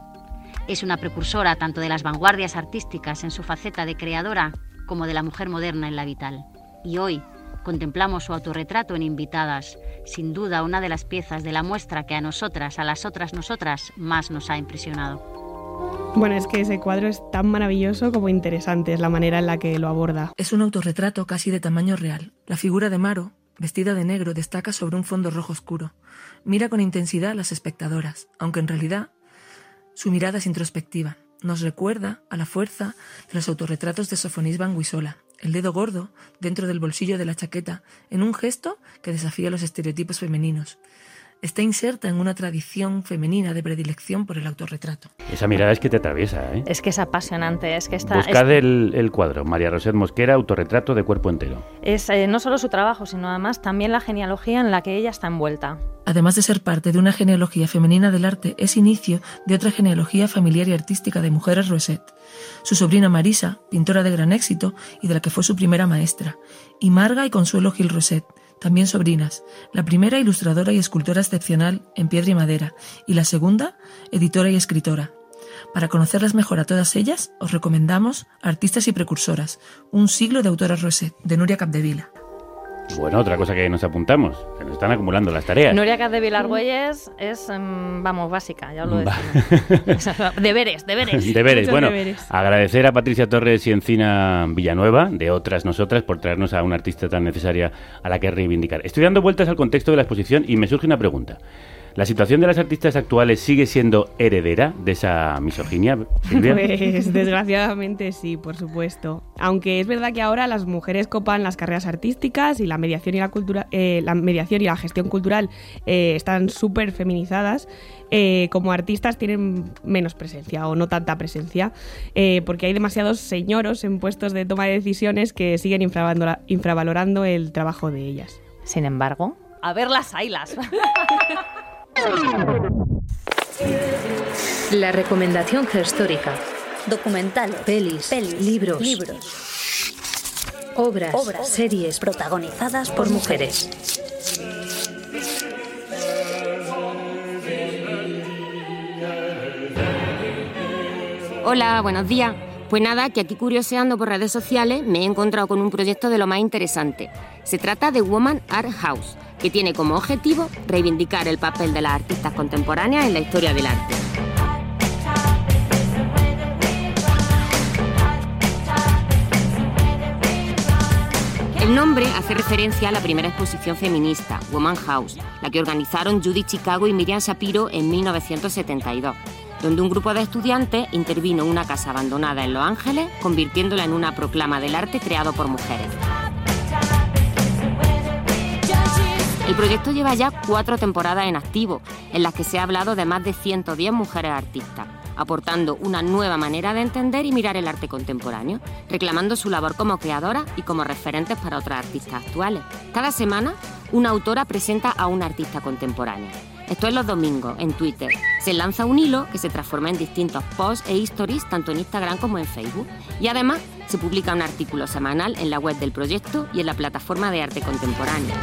Es una precursora tanto de las vanguardias artísticas en su faceta de creadora como de la mujer moderna en la vital. Y hoy contemplamos su autorretrato en Invitadas, sin duda una de las piezas de la muestra que a nosotras, a las otras nosotras, más nos ha impresionado. Bueno, es que ese cuadro es tan maravilloso como interesante, es la manera en la que lo aborda. Es un autorretrato casi de tamaño real. La figura de Maro, vestida de negro, destaca sobre un fondo rojo oscuro. Mira con intensidad a las espectadoras, aunque en realidad su mirada es introspectiva. Nos recuerda a la fuerza de los autorretratos de Sofonis Van Guisola, el dedo gordo dentro del bolsillo de la chaqueta, en un gesto que desafía los estereotipos femeninos. Está inserta en una tradición femenina de predilección por el autorretrato. Esa mirada es que te atraviesa, ¿eh? Es que es apasionante, es que está... Buscad es- el, el cuadro, María Roset Mosquera, autorretrato de cuerpo entero. Es eh, no solo su trabajo, sino además también la genealogía en la que ella está envuelta. Además de ser parte de una genealogía femenina del arte, es inicio de otra genealogía familiar y artística de mujeres Roset. Su sobrina Marisa, pintora de gran éxito y de la que fue su primera maestra, y Marga y Consuelo Gil Roset, también sobrinas. La primera ilustradora y escultora excepcional en piedra y madera, y la segunda editora y escritora. Para conocerlas mejor a todas ellas, os recomendamos Artistas y Precursoras, un siglo de autoras Roset, de Nuria Capdevila. Bueno, otra cosa que nos apuntamos, que nos están acumulando las tareas. Nuria Capdevila Argüelles es, mm, vamos, básica, ya os lo decimos. deberes, deberes. Deberes. Muchos Bueno, deberes. agradecer a Patricia Torres y Encina Villanueva, de otras nosotras, por traernos a una artista tan necesaria a la que reivindicar. Estoy dando vueltas al contexto de la exposición y me surge una pregunta. ¿La situación de las artistas actuales sigue siendo heredera de esa misoginia, Silvia? Pues desgraciadamente sí, por supuesto. Aunque es verdad que ahora las mujeres copan las carreras artísticas y la mediación y la cultura, eh, la mediación y la gestión cultural eh, están súper feminizadas. eh, como artistas tienen menos presencia o no tanta presencia, eh, porque hay demasiados señoros en puestos de toma de decisiones que siguen infravalora- infravalorando el trabajo de ellas. Sin embargo, a ver las ailas. La recomendación histórica. Documentales, Pelis, libros, obras, obras, series protagonizadas por mujeres. Hola, buenos días. Pues nada, que aquí curioseando por redes sociales me he encontrado con un proyecto de lo más interesante. Se trata de Woman Art House, que tiene como objetivo reivindicar el papel de las artistas contemporáneas en la historia del arte. El nombre hace referencia a la primera exposición feminista, Woman House, la que organizaron Judy Chicago y Miriam Shapiro en 1972, donde un grupo de estudiantes intervino una casa abandonada en Los Ángeles, convirtiéndola en una proclama del arte creado por mujeres. El proyecto lleva ya cuatro temporadas en activo, en las que se ha hablado de más de 110 mujeres artistas, aportando una nueva manera de entender y mirar el arte contemporáneo, reclamando su labor como creadora y como referentes para otras artistas actuales. Cada semana, una autora presenta a una artista contemporánea. Esto es los domingos, en Twitter. Se lanza un hilo que se transforma en distintos posts e stories tanto en Instagram como en Facebook. Y además, se publica un artículo semanal en la web del proyecto y en la plataforma de arte contemporáneo.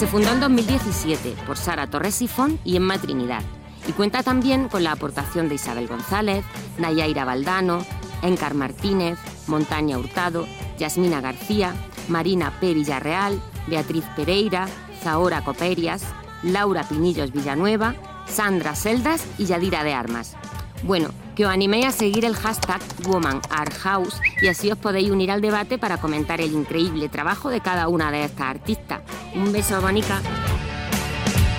Se fundó en 2017 por Sara Torres Sifón y Emma Trinidad y cuenta también con la aportación de Isabel González, Nayaira Valdano, Encar Martínez, Montaña Hurtado, Yasmina García, Marina P. Villarreal, Beatriz Pereira, Zahora Coperias, Laura Pinillos Villanueva, Sandra Celdas y Yadira de Armas. Bueno, que os animéis a seguir el hashtag WomanArtHouse y así os podéis unir al debate para comentar el increíble trabajo de cada una de estas artistas. Un beso, Bonica.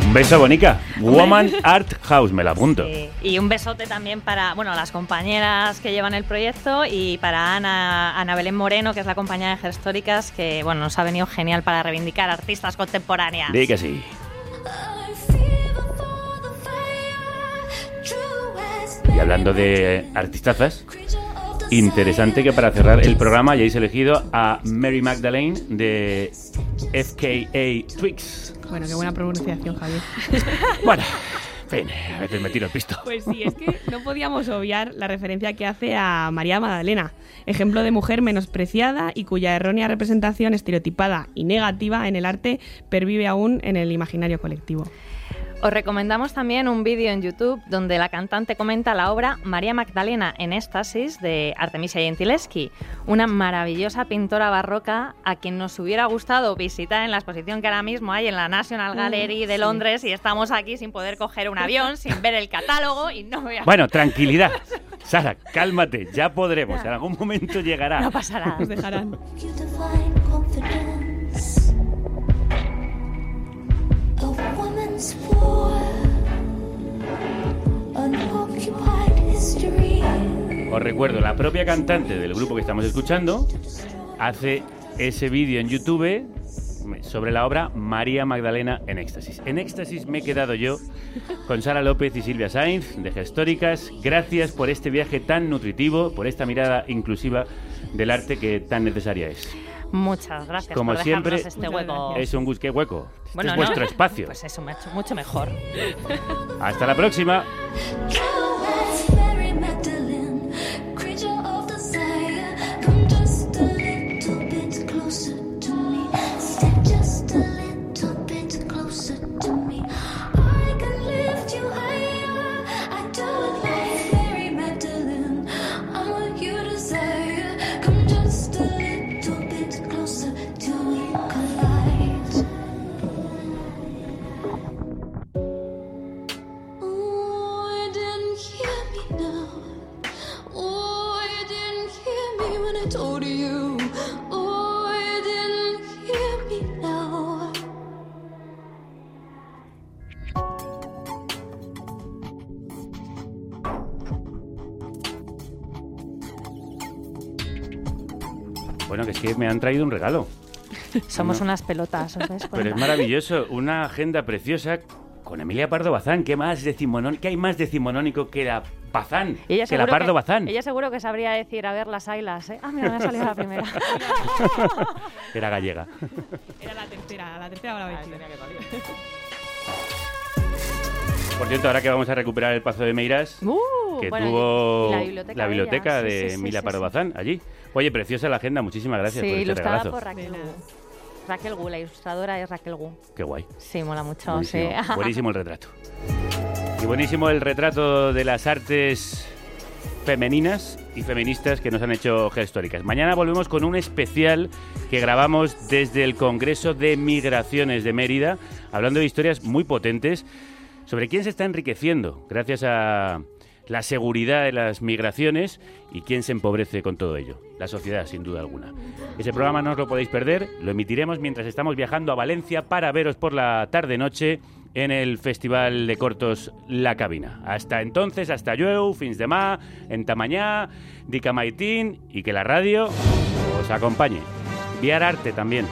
Un beso, Bonica. Woman Art House, me la apunto. Y un besote también para bueno, las compañeras que llevan el proyecto y para Ana, Ana Belén Moreno, que es la compañera de Gestóricas, que bueno, nos ha venido genial para reivindicar artistas contemporáneas. Di que sí. Y hablando de artistazas, interesante que para cerrar el programa hayáis elegido a Mary Magdalene de FKA Twix. Bueno, qué buena pronunciación, Javier. Bueno, en fin, a veces me tiro el pisto. Pues sí, es que no podíamos obviar la referencia que hace a María Magdalena, ejemplo de mujer menospreciada y cuya errónea representación estereotipada y negativa en el arte pervive aún en el imaginario colectivo. Os recomendamos también un vídeo en YouTube donde la cantante comenta la obra María Magdalena en éxtasis de Artemisia Gentileschi, una maravillosa pintora barroca a quien nos hubiera gustado visitar en la exposición que ahora mismo hay en la National Gallery de sí. Londres y estamos aquí sin poder coger un avión, sin ver el catálogo y no voy a... Bueno, tranquilidad. Sara, cálmate, ya podremos. En algún momento llegará. No pasa nada. Nos dejarán. Os recuerdo, la propia cantante del grupo que estamos escuchando hace ese vídeo en YouTube sobre la obra María Magdalena en éxtasis. En éxtasis me he quedado yo con Sara López y Silvia Sainz de Gestóricas. Gracias por este viaje tan nutritivo, por esta mirada inclusiva del arte que tan necesaria es. Muchas gracias Como por siempre, dejarnos este hueco. es un busque hueco. Este Bueno, es ¿no? vuestro espacio. Pues eso, me ha hecho mucho mejor. Hasta la próxima. Me han traído un regalo. Somos No. unas pelotas, ¿os Pero es maravilloso, una agenda preciosa con Emilia Pardo Bazán. ¿Qué más ¿Qué hay más decimonónico que la Bazán? Ella que la seguro Pardo que- Bazán. Ella seguro que sabría decir, a ver, las ailas, ¿eh? Ah, mira, me ha salido la primera. Era gallega. Era la tercera, la tercera va la vencida. Por cierto, ahora que vamos a recuperar el Pazo de Meiras, Uh, que bueno, tuvo la biblioteca la de biblioteca ella. Sí, de sí, sí, Emilia sí, Pardo sí. Bazán allí. Oye, preciosa la agenda, muchísimas gracias Sí, por este ilustrada regalazo. por Raquel Gu. Raquel Gu, la ilustradora es Raquel Gu. Qué guay. Sí, mola mucho. Buenísimo, sí. buenísimo el retrato. Y buenísimo el retrato de las artes femeninas y feministas que nos han hecho históricas. Mañana volvemos con un especial que grabamos desde el Congreso de Migraciones de Mérida, hablando de historias muy potentes sobre quién se está enriqueciendo gracias a la seguridad de las migraciones y quién se empobrece con todo ello. La sociedad, sin duda alguna. Ese programa no os lo podéis perder, lo emitiremos mientras estamos viajando a Valencia para veros por la tarde-noche en el Festival de Cortos La Cabina. Hasta entonces, hasta luego, fins de ma, en tamañá, dica maitín y que la radio os acompañe. Viar arte también.